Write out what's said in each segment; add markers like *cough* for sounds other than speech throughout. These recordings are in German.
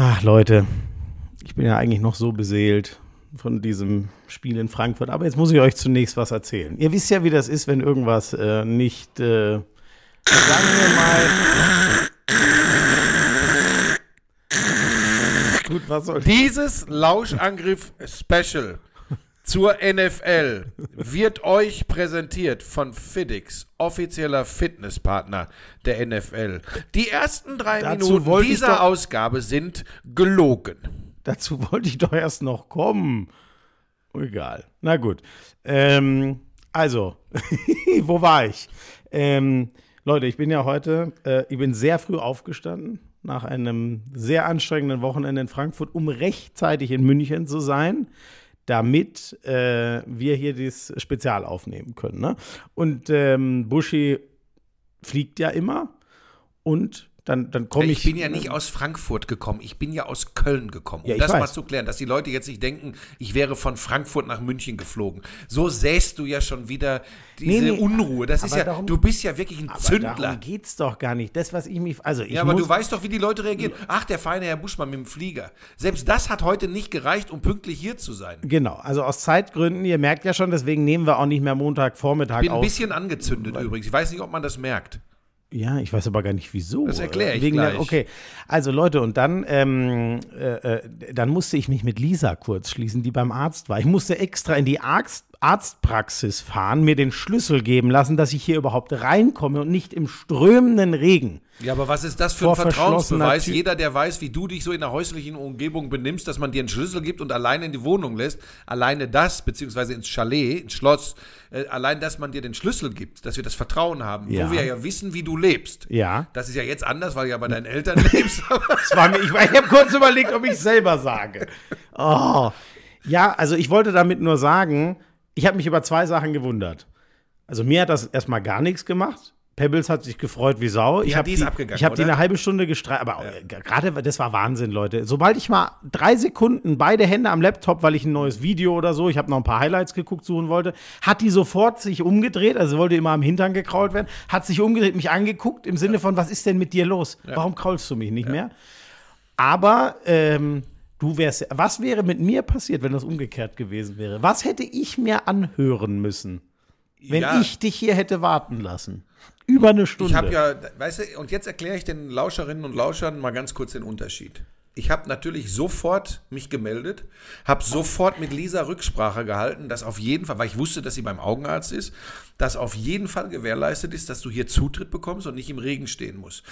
Ach, Leute, ich bin ja eigentlich noch so beseelt von diesem Spiel in Frankfurt. Aber jetzt muss ich euch zunächst was erzählen. Ihr wisst ja, wie das ist, wenn irgendwas äh, nicht, äh, sagen wir mal. Gut, was soll Dieses Lauschangriff-Special zur NFL wird euch präsentiert von Fiddix, offizieller Fitnesspartner der NFL. Die ersten drei Dazu Minuten dieser Ausgabe sind gelogen. Dazu wollte ich doch erst noch kommen. Egal. Na gut. Ähm, also, *laughs* wo war ich? Ähm, Leute, ich bin ja heute, äh, ich bin sehr früh aufgestanden nach einem sehr anstrengenden Wochenende in Frankfurt, um rechtzeitig in München zu sein, damit äh, wir hier dieses Spezial aufnehmen können. Ne? Und ähm, Buschi fliegt ja immer und dann, dann komme ich. Ich bin ja nicht aus Frankfurt gekommen, ich bin ja aus Köln gekommen. Um Ja, ich das weiß. mal zu klären, dass die Leute jetzt nicht denken, ich wäre von Frankfurt nach München geflogen. So säst du ja schon wieder diese Nee, nee, Unruhe. Das ist ja, darum- du bist ja wirklich ein aber Zündler. darum geht's doch gar nicht. Das, was ich mich. Also ich Ja, aber du weißt doch, wie die Leute reagieren. Ach, der feine Herr Buschmann mit dem Flieger. Selbst das hat heute nicht gereicht, um pünktlich hier zu sein. Genau, also aus Zeitgründen, ihr merkt ja schon, deswegen nehmen wir auch nicht mehr Montagvormittag Bin ein auf. bisschen angezündet übrigens. Ich weiß nicht, ob man das merkt. Ja, ich weiß aber gar nicht wieso. Das erkläre ich Wegen Der, gleich. okay, also Leute, und dann, ähm, äh, äh, dann musste ich mich mit Lisa kurz schließen, die beim Arzt war. Ich musste extra in die Arzt, Arztpraxis fahren, mir den Schlüssel geben lassen, dass ich hier überhaupt reinkomme und nicht im strömenden Regen. Ja, aber was ist das für ein Vertrauensbeweis? Jeder, der weiß, wie du dich so in der häuslichen Umgebung benimmst, dass man dir einen Schlüssel gibt und alleine in die Wohnung lässt, alleine das, beziehungsweise ins Chalet, ins Schloss, äh, allein, dass man dir den Schlüssel gibt, dass wir das Vertrauen haben, Ja. wo wir ja wissen, wie du lebst. Ja. Das ist ja jetzt anders, weil du ja bei deinen Eltern *laughs* lebst. Mir, ich, ich habe kurz überlegt, ob ich es selber sage. Oh. Ja, also ich wollte damit nur sagen, ich habe mich über zwei Sachen gewundert. Also mir hat das erstmal gar nichts gemacht. Pebbles hat sich gefreut wie Sau. ich hat- hab die ist abgegangen, Ich habe die eine halbe Stunde gestreift, aber äh, gerade, das war Wahnsinn, Leute. Sobald ich mal drei Sekunden beide Hände am Laptop, weil ich ein neues Video oder so, ich habe noch ein paar Highlights geguckt, suchen wollte, hat die sofort sich umgedreht, also wollte immer am Hintern gekrault werden, hat sich umgedreht, mich angeguckt im Sinne von, was ist denn mit dir los? Warum kraulst du mich nicht mehr? Aber ähm, du wärst, was wäre mit mir passiert, wenn das umgekehrt gewesen wäre? Was hätte ich mir anhören müssen, wenn Ja. ich dich hier hätte warten lassen? Über eine Stunde. Ich habe ja, weißt du, und jetzt erkläre ich den Lauscherinnen und Lauschern mal ganz kurz den Unterschied. Ich habe natürlich sofort mich gemeldet, habe sofort mit Lisa Rücksprache gehalten, dass auf jeden Fall, weil ich wusste, dass sie beim Augenarzt ist, dass auf jeden Fall gewährleistet ist, dass du hier Zutritt bekommst und nicht im Regen stehen musst.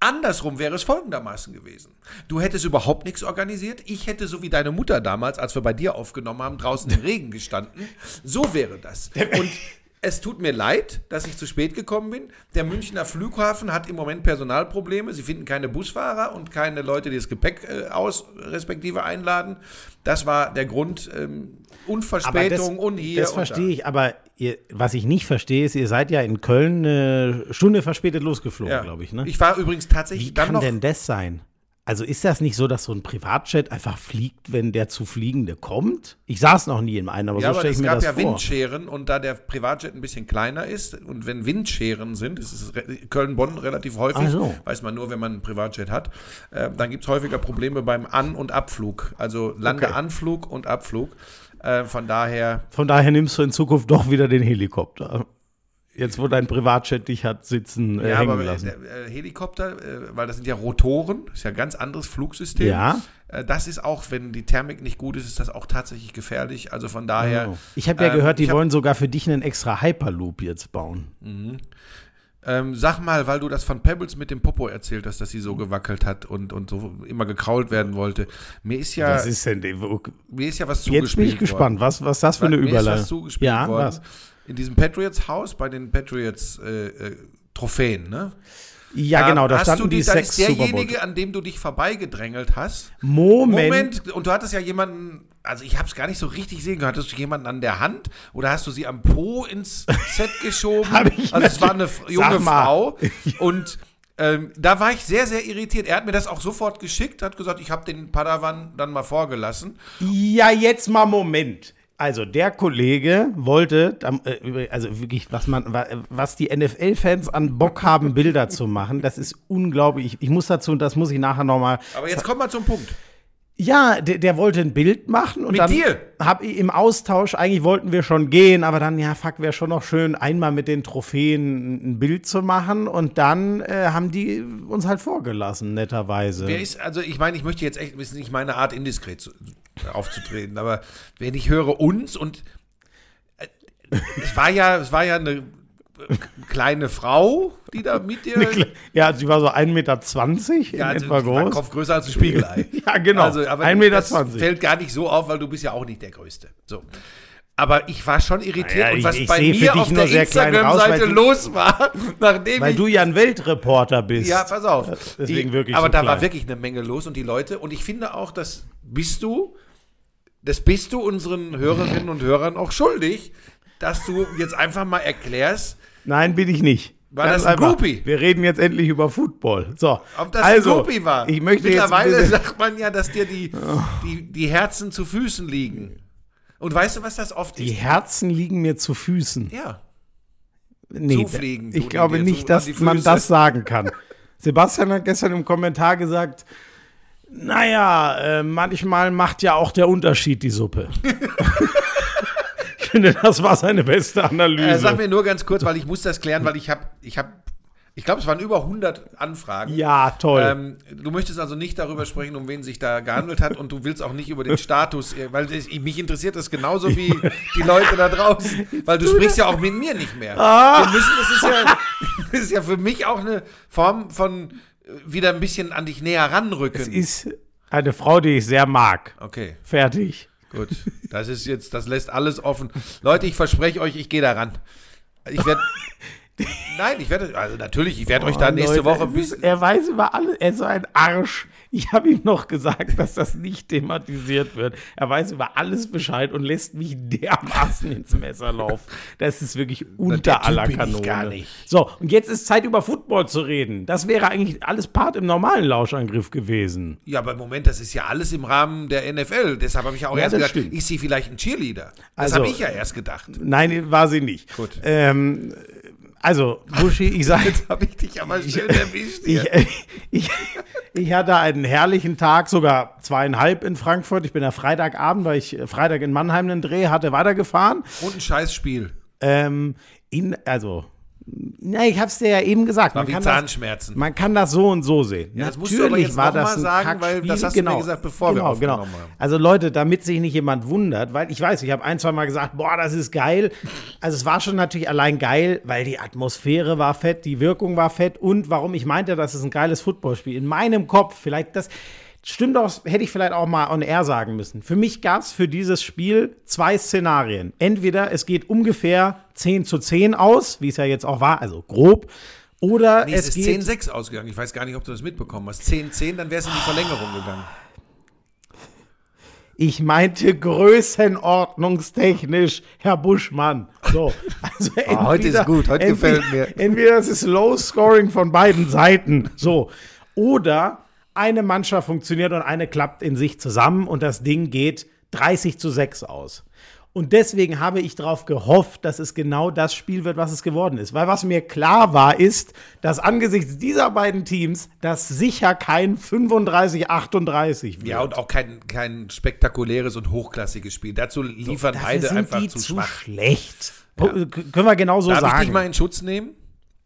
Andersrum wäre es folgendermaßen gewesen. Du hättest überhaupt nichts organisiert. Ich hätte, so wie deine Mutter damals, als wir bei dir aufgenommen haben, draußen im Regen gestanden. So wäre das. Und es tut mir leid, dass ich zu spät gekommen bin. Der Münchner Flughafen hat im Moment Personalprobleme. Sie finden keine Busfahrer und keine Leute, die das Gepäck äh, aus respektive einladen. Das war der Grund. Ähm, und Verspätung und hier. Das und verstehe ich, aber ihr, was ich nicht verstehe, ist, ihr seid ja in Köln eine Stunde verspätet losgeflogen, da. glaube ich. Ne? Ich war übrigens tatsächlich Wie dann kann noch. denn das sein? Also ist das nicht so, dass so ein Privatjet einfach fliegt, wenn der zu Fliegende kommt? Ich saß noch nie in einem, aber ja, so stelle ich es mir gab das ja vor. Windscheren und da der Privatjet ein bisschen kleiner ist und wenn Windscheren sind, das ist re- Köln-Bonn relativ häufig, so. weiß man nur, wenn man einen Privatjet hat, äh, dann gibt es häufiger Probleme beim An- und Abflug, also Landeanflug und Abflug. Äh, von daher, Von daher nimmst du in Zukunft doch wieder den Helikopter. Jetzt, wo dein Privatjet dich hat sitzen äh, ja, hängen aber lassen. äh, äh, Helikopter, äh, weil das sind ja Rotoren, ist ja ein ganz anderes Flugsystem. Ja. Äh, das ist auch, wenn die Thermik nicht gut ist, ist das auch tatsächlich gefährlich. Also von daher. ich habe ja gehört, die wollen sogar für dich einen extra Hyperloop jetzt bauen. Ähm, sag mal, weil du das von Pebbles mit dem Popo erzählt hast, dass sie so gewackelt hat und, und so immer gekrault werden wollte. Mir ist ja, Was ist denn? mir ist ja was Jetzt bin zugespielt ich gespannt, was, was das für eine Mir ist Überleitung was zugespielt Ja, worden. was? In diesem Patriots-Haus bei den Patriots äh, äh, Trophäen, ne? Ja, genau, da hast standen du die, da sechs ist derjenige, an dem du dich vorbeigedrängelt hast. Moment. Moment, und du hattest ja jemanden, also ich habe es gar nicht so richtig sehen können. Hattest du jemanden an der Hand oder hast du sie am Po ins *laughs* Set geschoben? Hab ich also es war eine junge. Frau *laughs* und ähm, da war ich sehr, sehr irritiert. Er hat mir das auch sofort geschickt, hat gesagt, ich habe den Padawan dann mal vorgelassen. Ja, jetzt mal Moment. Also der Kollege wollte, äh, also wirklich, was man, wa- was die NFL-Fans an Bock haben, Bilder zu machen, das ist unglaublich. Ich, muss dazu, das muss ich nachher nochmal. Aber jetzt kommen wir zum Punkt. Ja, der, der wollte ein Bild machen und Mit dann dir? hab ich im Austausch, eigentlich wollten wir schon gehen, aber dann, ja, fuck, wäre schon noch schön, einmal mit den Trophäen ein Bild zu machen und dann äh, haben die uns halt vorgelassen, netterweise. Wer ist, also ich meine, ich möchte jetzt echt, ist nicht meine Art, indiskret zu, aufzutreten, aber wenn ich höre uns und äh, es war ja, es war ja eine kleine Frau, die da mit dir. Ja, sie war so 1,20 Meter Ja, also, etwa groß. Kopf größer als ein Spiegelei. *laughs* Ja, genau. Also, aber 1,20 Meter. Das fällt gar nicht so auf, weil du bist ja auch nicht der Größte. So. Aber ich war schon irritiert Naja, und ich- was ich bei sehe für mir auf der Instagram-Seite los war, *laughs* nachdem Weil ich du ja ein Weltreporter bist. Ja, pass auf. Deswegen die, wirklich aber so da klein. war wirklich eine Menge los und die Leute, und ich finde auch, das bist du, das bist du unseren Hörerinnen und Hörern auch schuldig, dass du jetzt einfach mal erklärst, Nein, bin ich nicht. War Ganz das ein einfach. Groupie? Wir reden jetzt endlich über Football. So, ob das also, ein Groupie war. Ich möchte Mittlerweile jetzt sagt man ja, dass dir die, die, die Herzen zu Füßen liegen. Und weißt du, was das oft die ist? Herzen liegen mir zu Füßen. Ja. Nee, zufliegen ich glaube nicht, so dass an die man das sagen kann. *laughs* Sebastian hat gestern im Kommentar gesagt, naja, äh, manchmal macht ja auch der Unterschied die Suppe. *laughs* ich finde, das war seine beste Analyse. Äh, sag mir nur ganz kurz, weil ich muss das klären, weil ich habe, ich habe, ich glaube, es waren über 100 Anfragen. ja, toll. Ähm, du möchtest also nicht darüber sprechen, um wen sich da gehandelt hat und du willst auch nicht über den Status, äh, weil das, mich interessiert das genauso wie *laughs* die Leute da draußen, weil du sprichst ja auch mit mir nicht mehr. Ah. Wir müssen, das ist ja, *laughs* das ist ja für mich auch eine Form von äh, wieder ein bisschen an dich näher ranrücken. es ist eine Frau, die ich sehr mag. okay, Fertig. gut. Das ist jetzt, das lässt alles offen. Leute, ich verspreche euch, ich gehe da ran. Ich werde, *laughs* nein, ich werde, also natürlich, ich werde euch da Oh, nächste Leute, Woche ist, Er weiß über alles. Er ist so ein Arsch. Ich habe ihm noch gesagt, dass das nicht thematisiert wird. Er weiß über alles Bescheid und lässt mich dermaßen ins Messer laufen. Das ist wirklich unter aller ich Kanone. gar nicht. So, und jetzt ist Zeit, über Football zu reden. Das wäre eigentlich alles Part im normalen Lauschangriff gewesen. Ja, aber im Moment, das ist ja alles im Rahmen der NFL. Deshalb habe ich ja auch Ja, erst gedacht, stimmt. ist sie vielleicht ein Cheerleader? Das Also- habe ich ja erst gedacht. Nein, war sie nicht. Gut. Ähm, also, Buschi, ich sage. Jetzt habe ich dich aber schnell erwischt. Ich, hier. *laughs* ich, ich hatte einen herrlichen Tag, sogar zweieinhalb in Frankfurt. Ich bin ja Freitagabend, weil ich äh, Freitag in Mannheim einen Dreh hatte, weitergefahren. Und ein Scheißspiel. Ähm, in, also, na, ich hab's dir ja eben gesagt. War Man wie kann, das, Zahnschmerzen. man kann das so und so sehen. Ja, das musst du aber jetzt noch mal sagen, weil das hast du mir gesagt, bevor wir genau, genau. aufgenommen haben. Also Leute, damit sich nicht jemand wundert, weil ich weiß, ich habe ein, zwei Mal gesagt, boah, das ist geil. Also es war schon natürlich allein geil, weil die Atmosphäre war fett, die Wirkung war fett und warum ich meinte, das ist ein geiles Footballspiel. In meinem Kopf, vielleicht das stimmt auch, hätte ich vielleicht auch mal on air sagen müssen. Für mich gab es für dieses Spiel zwei Szenarien. Entweder es geht ungefähr 10 zu 10 aus, wie es ja jetzt auch war, also grob, oder Nee, es, es ist geht 10-6 ausgegangen. Ich weiß gar nicht, ob du das mitbekommen hast. 10-10, dann wär's in die Verlängerung gegangen. Ich meinte größenordnungstechnisch, Herr Buschmann. So, *laughs* also Ah, heute ist gut, heute gefällt mir. Entweder es ist Low Scoring von beiden Seiten, so, oder eine Mannschaft funktioniert und eine klappt in sich zusammen und das Ding geht 30 zu 6 aus. Und deswegen habe ich darauf gehofft, dass es genau das Spiel wird, was es geworden ist. Weil was mir klar war, ist, dass angesichts dieser beiden Teams das sicher kein 35-38 wird. Ja, und auch kein, kein spektakuläres und hochklassiges Spiel. Dazu liefern Dafür beide einfach zu zu schwach. schlecht. Po- k- Können wir genau so Darf ich sagen. dich mal in Schutz nehmen?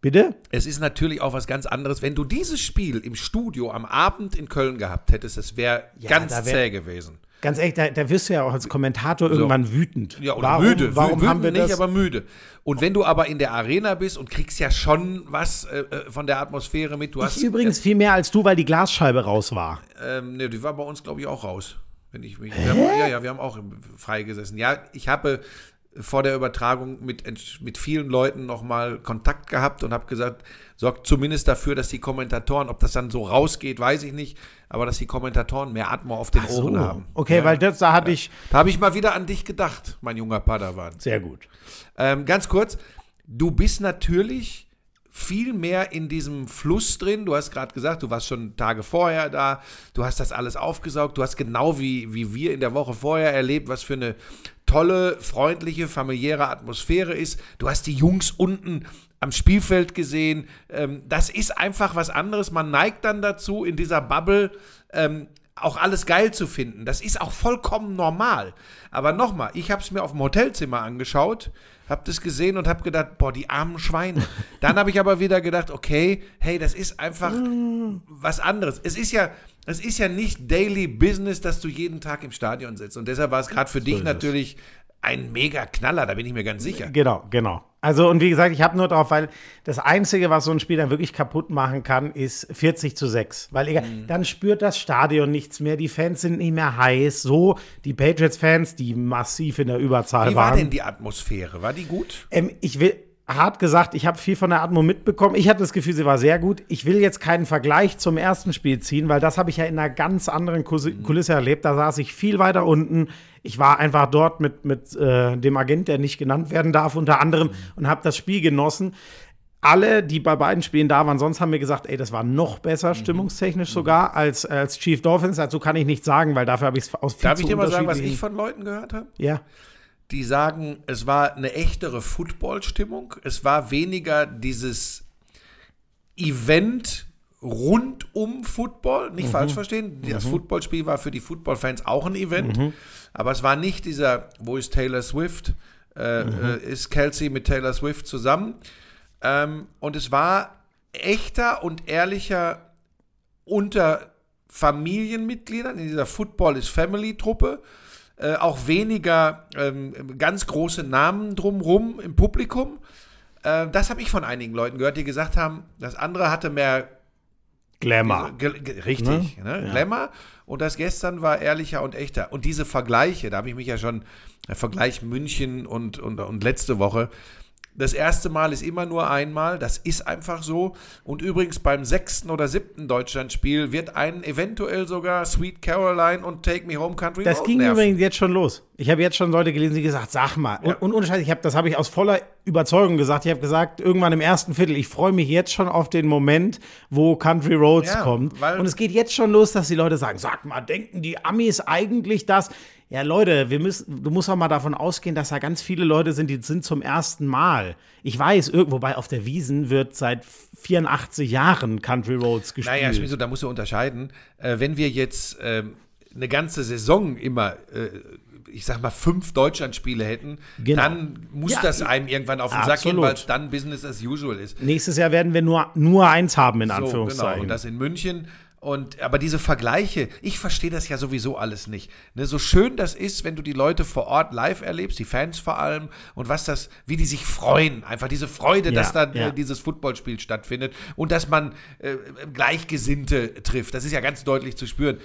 Bitte? Es ist natürlich auch was ganz anderes. Wenn du dieses Spiel im Studio am Abend in Köln gehabt hättest, es wäre Ja, ganz da wär- zäh gewesen. Ganz ehrlich, da, da wirst du ja auch als Kommentator irgendwann wütend. Ja, oder warum, müde. Warum Wü- haben wir wütend das? nicht, aber müde. Und wenn du aber in der Arena bist und kriegst ja schon was äh, äh, von der Atmosphäre mit, du hast ich übrigens viel mehr als du, weil die Glasscheibe raus war. Ähm, ne, die war bei uns, glaube ich, auch raus. Wenn ich mich, haben, ja, ja, wir haben auch im frei gesessen. Ja, ich habe vor der Übertragung mit, mit vielen Leuten nochmal Kontakt gehabt und habe gesagt, sorgt zumindest dafür, dass die Kommentatoren, ob das dann so rausgeht, weiß ich nicht, aber dass die Kommentatoren mehr Atmo auf den Ohren haben. Okay, ja. weil das, da hatte ich. Da habe ich mal wieder an dich gedacht, mein junger Padawan. Sehr gut. Ähm, ganz kurz, du bist natürlich viel mehr in diesem Fluss drin. Du hast gerade gesagt, du warst schon Tage vorher da, du hast das alles aufgesaugt, du hast genau wie, wie wir in der Woche vorher erlebt, was für eine tolle, freundliche, familiäre Atmosphäre ist. Du hast die Jungs unten am Spielfeld gesehen. Ähm, das ist einfach was anderes. Man neigt dann dazu, in dieser Bubble ähm, auch alles geil zu finden. Das ist auch vollkommen normal. Aber nochmal, ich habe es mir auf dem Hotelzimmer angeschaut, habe das gesehen und habe gedacht, boah, die armen Schweine. Dann habe ich aber wieder gedacht, okay, hey, das ist einfach was anderes. Es ist ja, es ist ja nicht Daily Business, dass du jeden Tag im Stadion sitzt. Und deshalb war es gerade für dich natürlich ein mega Knaller, da bin ich mir ganz sicher. Genau, genau. Also, und wie gesagt, ich habe nur darauf, weil das Einzige, was so ein Spiel dann wirklich kaputt machen kann, ist 40 zu 6. Weil egal, mhm. dann spürt das Stadion nichts mehr, die Fans sind nicht mehr heiß. So, die Patriots-Fans, die massiv in der Überzahl waren. Wie war waren. denn die Atmosphäre? War die gut? Ähm, ich will, hart gesagt, ich habe viel von der Atmo mitbekommen. Ich hatte das Gefühl, sie war sehr gut. Ich will jetzt keinen Vergleich zum ersten Spiel ziehen, weil das habe ich ja in einer ganz anderen mhm. Kulisse erlebt. Da saß ich viel weiter unten. Ich war einfach dort mit, mit äh, dem Agent, der nicht genannt werden darf, unter anderem, mhm. und habe das Spiel genossen. Alle, die bei beiden Spielen da waren, sonst haben mir gesagt, ey, das war noch besser, mhm. stimmungstechnisch sogar, als, als Chief Dolphins. Dazu kann ich nichts sagen, weil dafür habe ich es aus viel Darf ich dir mal sagen, was ich von Leuten gehört habe? Ja die sagen, es war eine echtere Football-Stimmung. Es war weniger dieses Event rund um Football, nicht mhm. falsch verstehen. Das mhm. Footballspiel war für die Football-Fans auch ein Event, mhm. aber es war nicht dieser, wo ist Taylor Swift, äh, mhm. äh, ist Kelsey mit Taylor Swift zusammen. Ähm, und es war echter und ehrlicher unter Familienmitgliedern in dieser Football is Family Truppe äh, auch weniger ähm, ganz große Namen drumrum im Publikum. Äh, das habe ich von einigen Leuten gehört, die gesagt haben, das andere hatte mehr Glamour. richtig, ne? ne? Ja. Glamour. Und das gestern war ehrlicher und echter. Und diese Vergleiche, da habe ich mich ja schon, der Vergleich München und, und, und letzte Woche, das erste Mal ist immer nur einmal, das ist einfach so. Und übrigens beim sechsten oder siebten Deutschlandspiel wird einen eventuell sogar Sweet Caroline und Take Me Home Country Das ging nerven. übrigens jetzt schon los. Ich habe jetzt schon Leute gelesen, die gesagt, sag mal. Ja. Und, und ich hab, das habe ich aus voller Überzeugung gesagt. Ich habe gesagt, irgendwann im ersten Viertel, ich freue mich jetzt schon auf den Moment, wo Country Roads ja, kommt. Und es geht jetzt schon los, dass die Leute sagen, sag mal, denken die Amis eigentlich das? Ja, Leute, wir müssen, du musst auch mal davon ausgehen, dass da ganz viele Leute sind, die sind zum ersten Mal. Ich weiß, irgendwo bei auf der Wiesen wird seit 84 Jahren Country Roads gespielt. Naja, Schmizo, da musst du unterscheiden. Äh, wenn wir jetzt äh, eine ganze Saison immer äh, ich sag mal, fünf Deutschlandspiele hätten, genau. dann muss ja, das einem irgendwann auf den absolut. Sack gehen, weil es dann Business as usual ist. Nächstes Jahr werden wir nur, nur eins haben, in Anführungszeichen. So, genau, und das in München. Und, aber diese Vergleiche, ich verstehe das ja sowieso alles nicht. Ne, so schön das ist, wenn du die Leute vor Ort live erlebst, die Fans vor allem, und was das, wie die sich freuen, einfach diese Freude, ja, dass da ja. äh, dieses Footballspiel stattfindet und dass man äh, Gleichgesinnte trifft. Das ist ja ganz deutlich zu spüren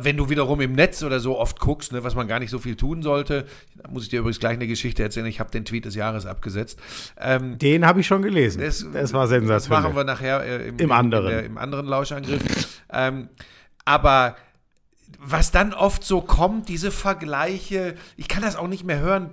wenn du wiederum im Netz oder so oft guckst, ne, was man gar nicht so viel tun sollte, da muss ich dir übrigens gleich eine Geschichte erzählen. Ich habe den Tweet des Jahres abgesetzt. Ähm, den habe ich schon gelesen. Das, das war sensationell. Das machen wir nachher äh, im, Im, anderen. Der, im anderen Lauschangriff. ähm, aber was dann oft so kommt, diese Vergleiche, ich kann das auch nicht mehr hören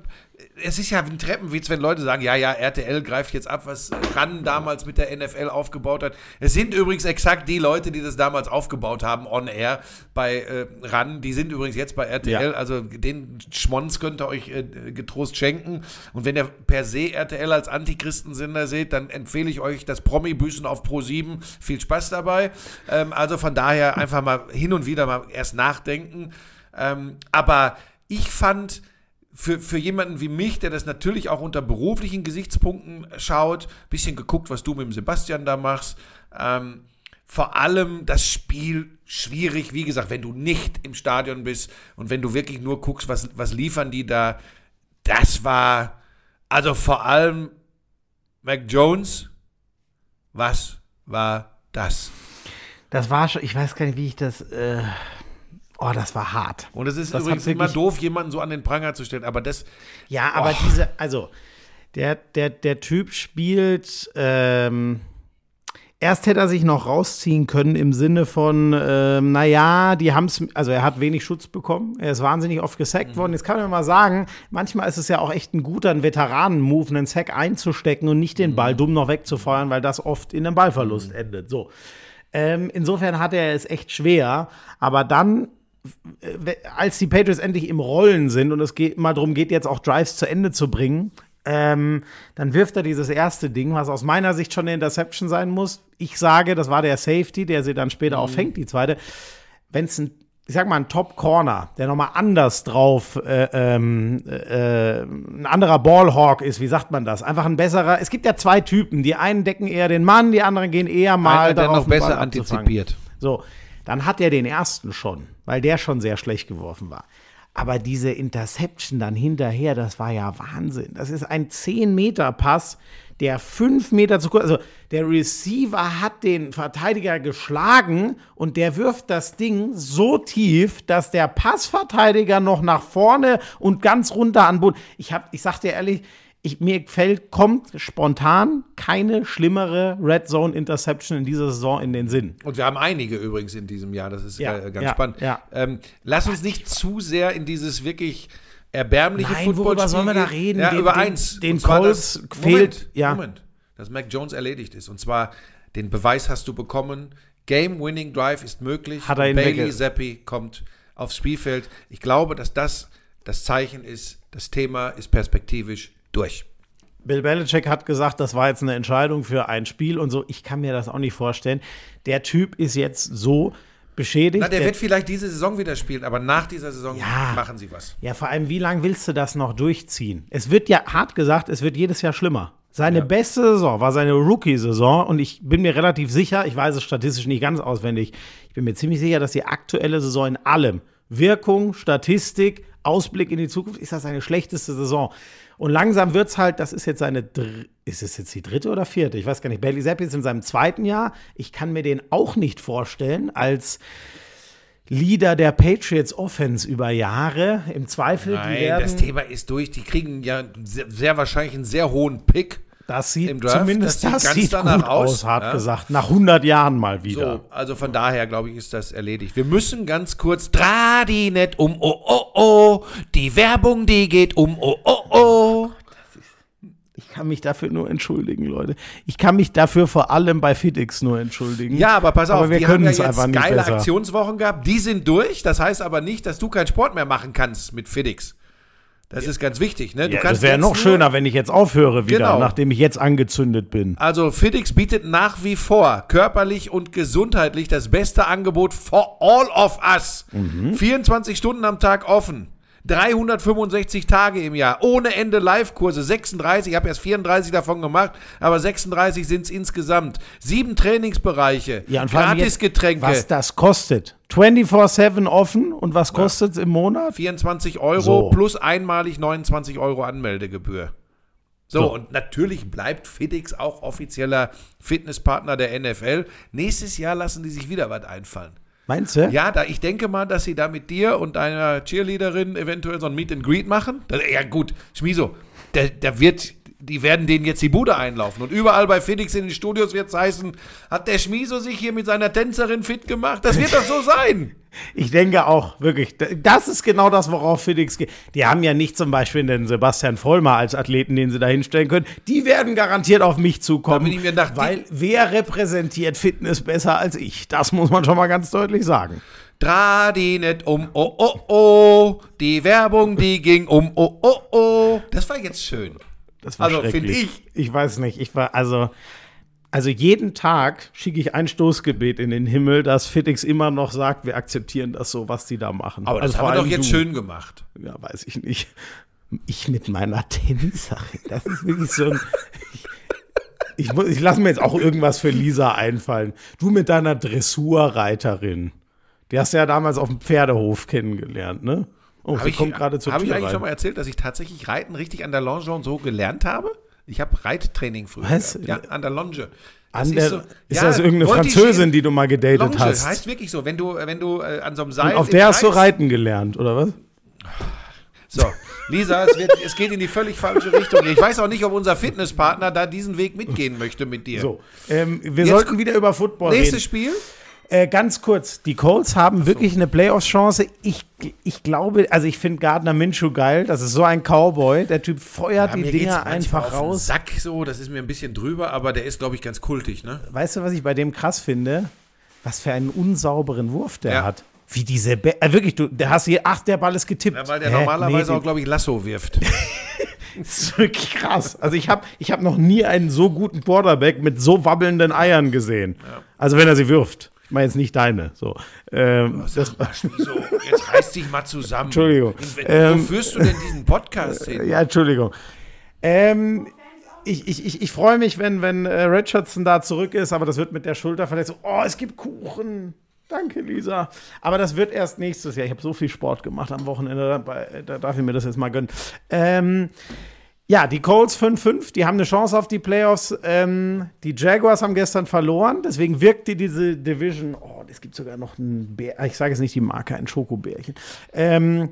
es ist ja ein Treppenwitz, wenn Leute sagen, ja, ja, RTL greift jetzt ab, was RAN damals mit der NFL aufgebaut hat. Es sind übrigens exakt die Leute, die das damals aufgebaut haben, on air bei äh, RAN. Die sind übrigens jetzt bei RTL. Ja. Also den Schmonz könnt ihr euch äh, getrost schenken. Und wenn ihr per se RTL als Antichristensender seht, dann empfehle ich euch das Promi-Büßen auf Pro 7. Viel Spaß dabei. Ähm, also von daher einfach mal hin und wieder mal erst nachdenken. Ähm, aber ich fand für, für jemanden wie mich, der das natürlich auch unter beruflichen Gesichtspunkten schaut, bisschen geguckt, was du mit dem Sebastian da machst. Ähm, vor allem das Spiel schwierig, wie gesagt, wenn du nicht im Stadion bist und wenn du wirklich nur guckst, was, was liefern die da. Das war, also vor allem Mac Jones, was war das? Das war schon, ich weiß gar nicht, wie ich das. Äh Oh, das war hart. Und es ist das übrigens immer doof, jemanden so an den Pranger zu stellen, aber das. Ja, aber oh. diese, also, der, der, der Typ spielt, ähm, erst hätte er sich noch rausziehen können im Sinne von, ähm, naja, die haben es, also er hat wenig Schutz bekommen, er ist wahnsinnig oft gesackt mhm. worden. Jetzt kann man mal sagen, manchmal ist es ja auch echt ein guter, Veteranen-Move, einen Sack einzustecken und nicht den Ball mhm. dumm noch wegzufeuern, weil das oft in einem Ballverlust mhm. endet. So. Ähm, insofern hatte er es echt schwer, aber dann als die Patriots endlich im Rollen sind und es geht mal darum geht, jetzt auch Drives zu Ende zu bringen, ähm, dann wirft er dieses erste Ding, was aus meiner Sicht schon eine Interception sein muss. Ich sage, das war der Safety, der sie dann später mhm. auch fängt, die zweite. Wenn es ein, ich sag mal, ein Top Corner, der nochmal anders drauf, äh, ähm, äh, ein anderer Ballhawk ist, wie sagt man das? Einfach ein besserer. Es gibt ja zwei Typen. Die einen decken eher den Mann, die anderen gehen eher mal Einer, der noch besser antizipiert. So, dann hat er den ersten schon, weil der schon sehr schlecht geworfen war. Aber diese Interception dann hinterher, das war ja Wahnsinn. Das ist ein 10-Meter-Pass, der 5 Meter zu kurz, also der Receiver hat den Verteidiger geschlagen und der wirft das Ding so tief, dass der Passverteidiger noch nach vorne und ganz runter an Boden. Ich hab, ich sag dir ehrlich, ich, mir fällt, kommt spontan keine schlimmere Red Zone Interception in dieser Saison in den Sinn. Und wir haben einige übrigens in diesem Jahr, das ist Ja, äh, ganz ja, spannend. ja. Ähm, lass uns nicht zu sehr in dieses wirklich erbärmliche Nein, Football worüber sollen wir da reden? Ja, Den- über den- eins. den Colts fehlt- Moment, ja. Moment. Dass Mac Jones erledigt ist. Und zwar, den Beweis hast du bekommen. Game-Winning Drive ist möglich. Hat er ihn Bailey Zappi kommt aufs Spielfeld. Ich glaube, dass das das Zeichen ist, das Thema ist perspektivisch durch. Bill Belichick hat gesagt, das war jetzt eine Entscheidung für ein Spiel und so. Ich kann mir das auch nicht vorstellen. Der Typ ist jetzt so beschädigt. Na, der Der- wird vielleicht diese Saison wieder spielen, aber nach dieser Saison Ja. machen sie was. ja, vor allem, wie lange willst du das noch durchziehen? Es wird ja, hart gesagt, es wird jedes Jahr schlimmer. Seine beste Saison war seine Rookie-Saison und ich bin mir relativ sicher, ich weiß es statistisch nicht ganz auswendig, ich bin mir ziemlich sicher, dass die aktuelle Saison in allem, Wirkung, Statistik, Ausblick in die Zukunft, ist das seine schlechteste Saison. Und langsam wird's halt, das ist jetzt seine, dr- ist es jetzt die dritte oder vierte? Ich weiß gar nicht. Bailey Zappi ist in seinem zweiten Jahr. Ich kann mir den auch nicht vorstellen als Leader der Patriots Offense über Jahre. Im Zweifel, die Nein, das Thema ist durch. Die kriegen ja sehr, sehr wahrscheinlich einen sehr hohen Pick. Das sieht im Draft, zumindest das das, sieht ganz sieht danach gut aus, aus, hart ja. gesagt. Nach 100 Jahren mal wieder. So, also von daher, glaube ich, ist das erledigt. Wir müssen ganz kurz, Tradi nicht um, oh, oh, oh, die Werbung, die geht um, oh, oh, oh. Ich kann mich dafür nur entschuldigen, Leute. Ich kann mich dafür vor allem bei FitX nur entschuldigen. Ja, aber pass auf, Aber wir die haben können ja es jetzt einfach nicht geile besser. Aktionswochen gehabt. Die sind durch. Das heißt aber nicht, dass du keinen Sport mehr machen kannst mit FedEx. Das ist ganz wichtig. Ne? Du Ja, das wäre noch schöner, wenn ich jetzt aufhöre wieder, Genau. nachdem ich jetzt angezündet bin. Also FitX bietet nach wie vor körperlich und gesundheitlich das beste Angebot for all of us. Mhm. 24 Stunden am Tag offen. 365 Tage im Jahr, ohne Ende Live-Kurse, 36, ich habe erst 34 davon gemacht, aber 36 sind es insgesamt. Sieben Trainingsbereiche, Ja, Gratisgetränke, Was das kostet. 24-7 offen und was kostet es im Monat? 24 Euro So. plus einmalig 29 Euro Anmeldegebühr. So, So. und natürlich bleibt FitX auch offizieller Fitnesspartner der NFL. Nächstes Jahr lassen die sich wieder was einfallen. Meinst du? Ja, da, ich denke mal, dass sie da mit dir und deiner Cheerleaderin eventuell so ein Meet and Greet machen. Da, ja, gut, Schmiso, da, da wird, die werden denen jetzt die Bude einlaufen. Und überall bei Phoenix in den Studios wird es heißen, hat der Schmiso sich hier mit seiner Tänzerin fit gemacht? Das wird doch so sein. *laughs* Ich denke auch, wirklich. Das ist genau das, worauf FitX geht. Die haben ja nicht zum Beispiel den Sebastian Vollmer als Athleten, den sie da hinstellen können. Die werden garantiert auf mich zukommen. Da bin ich mir nach- weil wer repräsentiert Fitness besser als ich? Das muss man schon mal ganz deutlich sagen. Dreh die nicht um, oh, oh, oh. Die Werbung, die ging um, oh, oh, oh. Das war jetzt schön. Das war Also, schrecklich. ich. Ich weiß nicht. Ich war, also, also jeden Tag schicke ich ein Stoßgebet in den Himmel, dass FitX immer noch sagt, wir akzeptieren das so, was die da machen. Aber das also haben wir doch jetzt du. schön gemacht. Ja, weiß ich nicht. Ich mit meiner Tänzerin. Das ist wirklich so ein. Ich, ich, ich lasse mir jetzt auch irgendwas für Lisa einfallen. Du mit deiner Dressurreiterin. Die hast du ja damals auf dem Pferdehof kennengelernt, ne? Oh, Habe sie ich, kommt gerade zur hab ich eigentlich schon mal erzählt, dass ich tatsächlich Reiten richtig an der Longe und so gelernt habe? Ich habe Reittraining früher. Was? Ja, an der Longe. Das An der, ist, so- das ja, irgendeine Voltigé- Französin, die du mal gedatet Longe hast? heißt wirklich so, wenn du, wenn du äh, an so einem Seil. auf im der hast du reiten gelernt, oder was? So, Lisa, es, wird, es geht in die völlig falsche Richtung. Ich weiß auch nicht, ob unser Fitnesspartner da diesen Weg mitgehen möchte mit dir. So, ähm, wir Jetzt- sollten wieder über Football Nächstes reden. Spiel. Äh, ganz kurz, die Colts haben wirklich eine Playoffs-Chance. Ich, ich glaube, also ich finde Gardner Minshew geil. Das ist so ein Cowboy. Der Typ feuert Ja, die Dinger einfach raus. Sack so, das ist mir ein bisschen drüber, aber der ist, glaube ich, ganz kultig, ne? Weißt du, was ich bei dem krass finde? Was für einen unsauberen Wurf der Ja. hat. Wie diese, Be äh, wirklich, du, der hast hier, ach, der Ball ist getippt. Ja, weil der Hä? normalerweise Nee, auch, glaube ich, Lasso wirft. *laughs* Das ist wirklich krass. Also ich habe ich hab noch nie einen so guten Quarterback mit so wabbelnden Eiern gesehen. Also wenn er sie wirft. Ich meine jetzt nicht deine. So. Ähm, das, so, jetzt reiß dich mal zusammen. Entschuldigung. In, Ähm, wo führst du denn diesen Podcast hin? ja, Entschuldigung. Ähm, ich ich, ich, ich freue mich, wenn, wenn äh, Richardson da zurück ist, aber das wird mit der Schulterverletzung. Oh, es gibt Kuchen. Danke, Lisa. Aber das wird erst nächstes Jahr. Ich habe so viel Sport gemacht am Wochenende, da, da darf ich mir das jetzt mal gönnen. Ähm, ja, die Colts 5-5, die haben eine Chance auf die Playoffs. Ähm, die Jaguars haben gestern verloren, deswegen wirkte diese Division. Oh, es gibt sogar noch ein Bär, ich sage jetzt nicht die Marke, ein Schokobärchen. Ähm,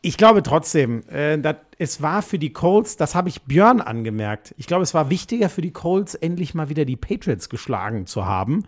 ich glaube trotzdem, äh, dat, es war für die Colts, das habe ich Björn angemerkt. Ich glaube, es war wichtiger für die Colts, endlich mal wieder die Patriots geschlagen zu haben.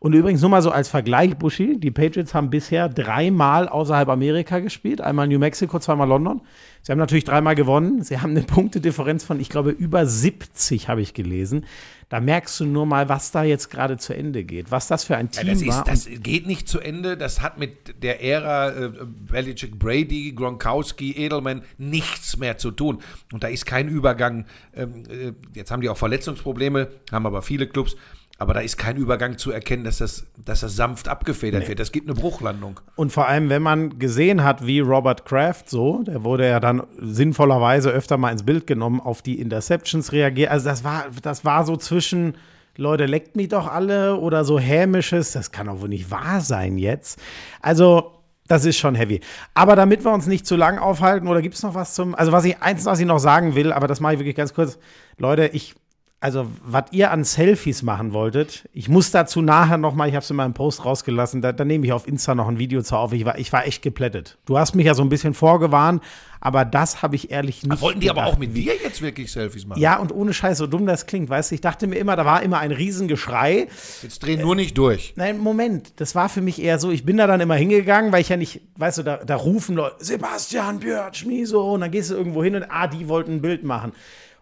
Und übrigens nur mal so als Vergleich, Buschi, die Patriots haben bisher dreimal außerhalb Amerika gespielt. Einmal New Mexico, zweimal London. Sie haben natürlich dreimal gewonnen. Sie haben eine Punktedifferenz von, ich glaube, über 70, habe ich gelesen. Da merkst du nur mal, was da jetzt gerade zu Ende geht. Was das für ein Ja, Team das, war. ist, das geht nicht zu Ende. Das hat mit der Ära äh, Belichick, Brady, Gronkowski, Edelman nichts mehr zu tun. Und da ist kein Übergang. Ähm, äh, jetzt haben die auch Verletzungsprobleme, haben aber viele Clubs. Aber da ist kein Übergang zu erkennen, dass das, dass das sanft abgefedert wird. Das gibt eine Bruchlandung. Und vor allem, wenn man gesehen hat, wie Robert Kraft so, der wurde ja dann sinnvollerweise öfter mal ins Bild genommen, auf die Interceptions reagiert. Also das war, das war so zwischen, Leute, leckt mich doch alle oder so hämisches, das kann doch wohl nicht wahr sein jetzt. Also, das ist schon heavy. Aber damit wir uns nicht zu lang aufhalten, oder gibt es noch was zum, also was ich, eins, was ich noch sagen will, aber das mache ich wirklich ganz kurz. Leute, ich, also, was ihr an Selfies machen wolltet, ich muss dazu nachher noch mal, ich habe es in meinem Post rausgelassen, da, da nehme ich auf Insta noch ein Video zu auf. Ich war, ich war echt geplättet. Du hast mich ja so ein bisschen vorgewarnt, aber das habe ich ehrlich nicht. Wollten die aber gedacht. auch mit dir jetzt wirklich Selfies machen? Ja, und ohne Scheiß, so dumm das klingt, weißt du, ich dachte mir immer, da war immer ein Riesengeschrei. Jetzt dreh nur nicht durch. Nein, Moment, das war für mich eher so, ich bin da dann immer hingegangen, weil ich ja nicht, weißt du, da, da rufen Leute, Sebastian, Björn, Schmiso, und dann gehst du irgendwo hin und, ah, die wollten ein Bild machen.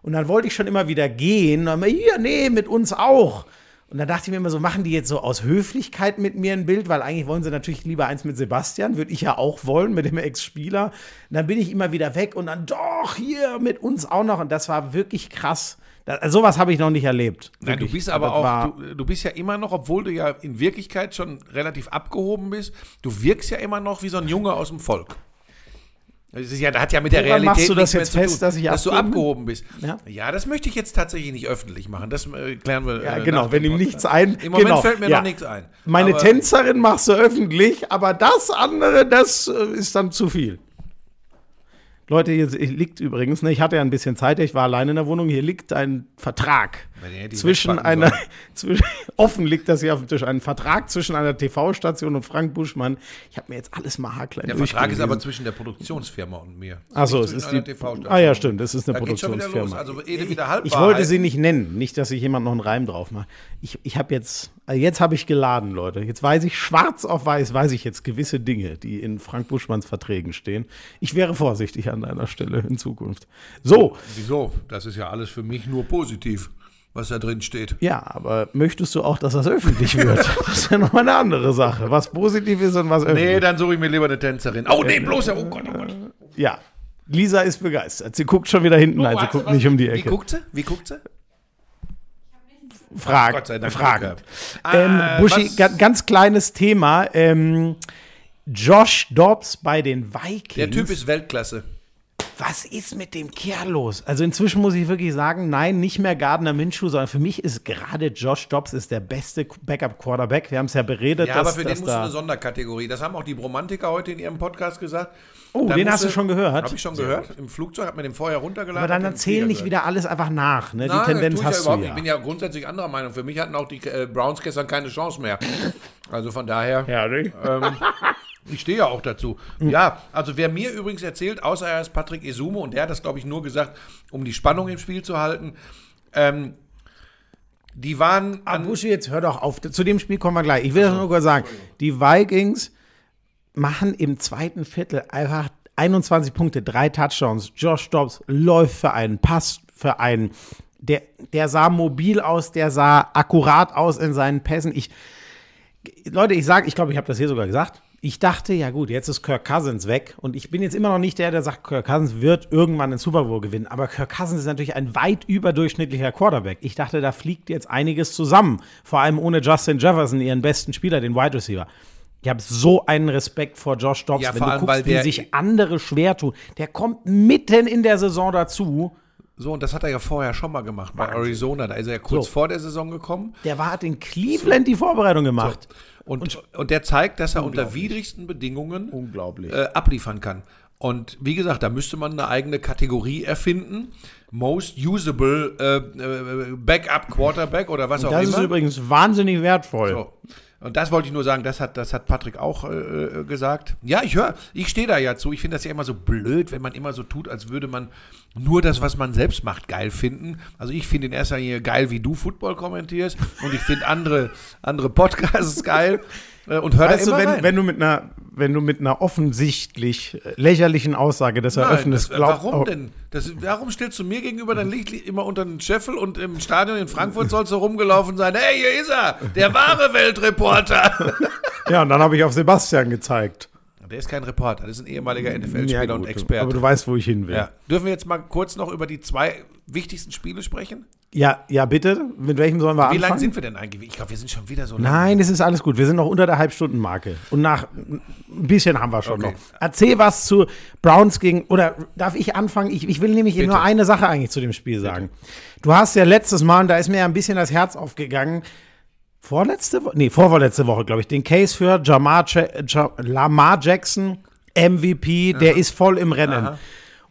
Und dann wollte ich schon immer wieder gehen, und dann, immer, hier, nee, mit uns auch. Und dann dachte ich mir immer so, machen die jetzt so aus Höflichkeit mit mir ein Bild, weil eigentlich wollen sie natürlich lieber eins mit Sebastian, würde ich ja auch wollen, mit dem Ex-Spieler. Und dann bin ich immer wieder weg und dann, doch, hier, mit uns auch noch. Und das war wirklich krass. Da, sowas habe ich noch nicht erlebt. Nein, du bist aber Das auch, du, du bist ja immer noch, obwohl du ja in Wirklichkeit schon relativ abgehoben bist, du wirkst ja immer noch wie so ein Junge aus dem Volk. Das ist ja, das hat ja mit der Realität machst du das jetzt zu fest, tun, dass ich dass du abgehoben bist. Ja. Ja. das möchte ich jetzt tatsächlich nicht öffentlich machen. Das äh, klären wir. Ja, äh, genau, wenn ihm Podcast. nichts ein. Im Moment genau, fällt mir ja. noch nichts ein. Meine Aber- Tänzerin machst du öffentlich, aber das andere, das äh, ist dann zu viel. Leute, hier liegt übrigens, ne, ich hatte ja ein bisschen Zeit, ich war alleine in der Wohnung, hier liegt ein Vertrag Zwischen einer, *laughs* zwischen, offen liegt das hier auf dem Tisch, ein Vertrag zwischen einer TV-Station und Frank Buschmann. Ich habe mir jetzt alles mal haarklein Der Vertrag ist aber zwischen der Produktionsfirma und mir. Achso, es ist die. Ah ja, stimmt, es ist eine Da Produktionsfirma. Also Ich wollte sie nicht nennen, nicht, dass sich jemand noch einen Reim drauf macht. Ich, ich habe jetzt, also jetzt habe ich geladen, Leute. Jetzt weiß ich, schwarz auf weiß, weiß ich jetzt gewisse Dinge, die in Frank Buschmanns Verträgen stehen. Ich wäre vorsichtig an deiner Stelle in Zukunft. So, Wieso? Das ist ja alles für mich nur positiv, was da drin steht. ja, aber möchtest du auch, dass das öffentlich wird? *laughs* Das ist ja nochmal eine andere Sache. Was positiv ist und was öffentlich. Nee, dann suche ich mir lieber eine Tänzerin. Oh, nee, bloß, oh Gott, oh Gott. Ja, Lisa ist begeistert. Sie guckt schon wieder hinten, nein, sie guckt was? nicht um die Wie Ecke. guckt sie? Wie guckt sie? Frag, Gott sei Dank Fragen. Glück gehabt. Ähm, Äh, Buschi, ganz kleines Thema. Ähm, Josh Dobbs bei den Vikings. Der Typ ist Weltklasse. Was ist mit dem Kerl los? Also inzwischen muss ich wirklich sagen, nein, nicht mehr Gardner Minshew, sondern für mich ist gerade Josh Dobbs ist der beste Backup-Quarterback. Wir haben es ja beredet. Ja, dass, aber für den dass musst du da, eine Sonderkategorie. Das haben auch die Bromantiker heute in ihrem Podcast gesagt. Oh, den hast du schon gehört? Habe ich schon gehört. Im Flugzeug hat mir den vorher runtergeladen. Aber dann den erzähl nicht wieder alles einfach nach. Ne? Die Nein, Tendenz tue ich ja hast du ja. Ich bin ja grundsätzlich anderer Meinung. Für mich hatten auch die äh, Browns gestern keine Chance mehr. Also von daher. Herrlich. *laughs* Ich stehe ja auch dazu. Ja, also wer mir übrigens erzählt, außer er ist Patrick Esume und der hat das, glaube ich, nur gesagt, um die Spannung im Spiel zu halten. Ähm, die waren an, Buschi, jetzt hör doch auf. Zu dem Spiel kommen wir gleich. Ich will das nur kurz sagen. Die Vikings machen im zweiten Viertel einfach 21 Punkte, drei Touchdowns. Josh Dobbs läuft für einen, passt für einen. Der, der sah mobil aus, der sah akkurat aus in seinen Pässen. Ich, Leute, ich sage, ich glaube, ich habe das hier sogar gesagt. Ich dachte, ja gut, jetzt ist Kirk Cousins weg und ich bin jetzt immer noch nicht der, der sagt, Kirk Cousins wird irgendwann den Super Bowl gewinnen. Aber Kirk Cousins ist natürlich ein weit überdurchschnittlicher Quarterback. Ich dachte, da fliegt jetzt einiges zusammen. Vor allem ohne Justin Jefferson, ihren besten Spieler, den Wide Receiver. Ich habe so einen Respekt vor Josh Dobbs, Ja, wenn du allem, guckst, wie sich andere schwer tun. Der kommt mitten in der Saison dazu. So, und das hat er ja vorher schon mal gemacht bei Arizona. Da ist er ja kurz So. vor der Saison gekommen. Der war, hat in Cleveland die Vorbereitung gemacht. Und, und, der zeigt, dass er unter widrigsten Bedingungen Unglaublich. äh, abliefern kann. Und wie gesagt, da müsste man eine eigene Kategorie erfinden. Most usable äh, äh, Backup Quarterback oder was auch das ist immer. übrigens wahnsinnig wertvoll. So. Und das wollte ich nur sagen, das hat, das hat Patrick auch äh, äh, gesagt. Ja, ich höre, ich stehe da ja zu. Ich finde das ja immer so blöd, wenn man immer so tut, als würde man nur das, was man selbst macht, geil finden. Also ich finde in erster Linie geil, wie du Football kommentierst und ich finde andere, andere Podcasts geil äh, und höre da Weißt du, immer wenn, rein. wenn, du mit einer, wenn du mit einer offensichtlich äh, lächerlichen Aussage das eröffnest, das, glaub- warum oh, denn? Das, warum stellst du mir gegenüber dein Licht immer unter den Scheffel und im Stadion in Frankfurt sollst du rumgelaufen sein? Hey, hier ist er, der wahre Weltreporter. *laughs* Ja, und dann habe ich auf Sebastian gezeigt. Der ist kein Reporter, das ist ein ehemaliger Ja, NFL-Spieler und gut, Experte. aber du weißt, wo ich hin will. Ja. Ja, Dürfen wir jetzt mal kurz noch über die zwei wichtigsten Spiele sprechen? Ja, bitte. Mit welchem sollen wir Wie anfangen? lang sind wir denn eigentlich? Ich glaube, wir sind schon wieder so lang. Nein, es ist alles gut. Wir sind noch unter der Halbstundenmarke. Und nach ein bisschen haben wir schon Okay. noch. Erzähl was zu Browns gegen. Oder darf ich anfangen? Ich, ich will nämlich Bitte. nur eine Sache eigentlich zu dem Spiel sagen. Du hast ja letztes Mal, und da ist mir ja ein bisschen das Herz aufgegangen, vorletzte Woche, nee, vorvorletzte Woche, glaube ich, den Case für Jamar Ja- Ja- Lamar Jackson, MVP, der ist voll im Rennen.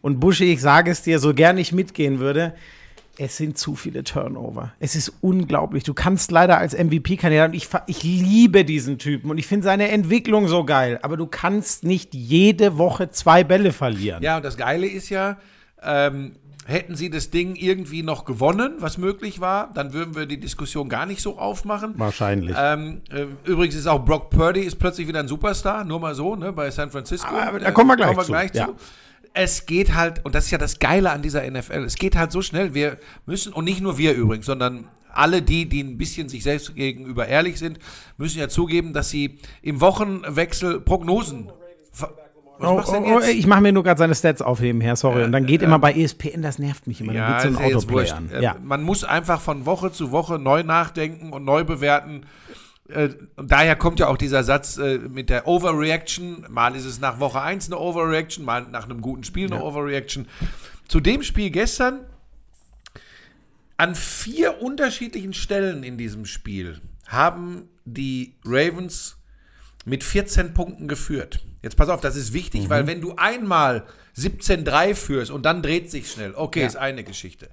Und Buschi, ich sage es dir, so gern ich mitgehen würde, es sind zu viele Turnover. Es ist unglaublich. Du kannst leider als MVP-Kandidat, und ich, ich liebe diesen Typen und ich finde seine Entwicklung so geil, aber du kannst nicht jede Woche zwei Bälle verlieren. Ja, und das Geile ist ja, ähm, hätten sie das Ding irgendwie noch gewonnen, was möglich war, dann würden wir die Diskussion gar nicht so aufmachen. Wahrscheinlich. Ähm, äh, übrigens ist auch Brock Purdy ist plötzlich wieder ein Superstar, nur mal so, ne, bei San Francisco. Aber da kommen wir gleich kommen wir zu, gleich ja. Es geht halt, und das ist ja das Geile an dieser NFL, es geht halt so schnell, wir müssen, und nicht nur wir übrigens, sondern alle die, die ein bisschen sich selbst gegenüber ehrlich sind, müssen ja zugeben, dass sie im Wochenwechsel Prognosen. Oh, oh, oh, jetzt? ich mache mir nur gerade seine Stats aufheben, Herr, sorry. und dann geht immer bei ESPN, das nervt mich immer. Dann geht so ein ja Autoplay an. Äh, Ja. Man muss einfach von Woche zu Woche neu nachdenken und neu bewerten. Äh, Und daher kommt ja auch dieser Satz äh, mit der Overreaction. Mal ist es nach Woche 1 eine Overreaction, mal nach einem guten Spiel eine Overreaction. Zu dem Spiel gestern, an vier unterschiedlichen Stellen in diesem Spiel haben die Ravens mit 14 Punkten geführt. Jetzt pass auf, das ist wichtig, Mhm. weil wenn du einmal 17-3 führst und dann dreht sich schnell, okay, ist eine Geschichte.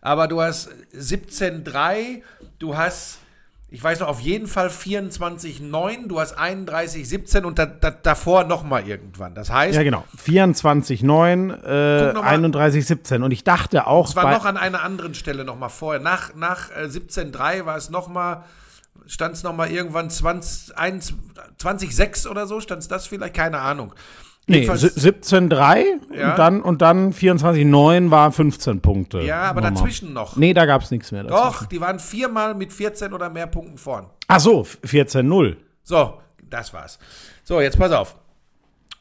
Aber du hast 17-3, du hast, ich weiß noch, auf jeden Fall 24-9, du hast 31-17 und da, da, davor nochmal irgendwann. Das heißt, ja, genau. 24-9, äh, Guck noch mal. 31-17. Und ich dachte auch, es war noch an einer anderen Stelle nochmal vorher. Nach, nach äh, 17-3 war es nochmal, stand es nochmal irgendwann 20, 21, 20-6 oder so, stand es das vielleicht? Keine Ahnung. Nee, Jedenfalls- 17-3 Ja. und dann, und dann 24-9 war 15 Punkte. Ja, aber Nochmal. dazwischen noch. Nee, da gab es nichts mehr. Dazu. Doch, die waren viermal mit 14 oder mehr Punkten vorn. Ach so, 14-0. So, das war's. So, jetzt pass auf.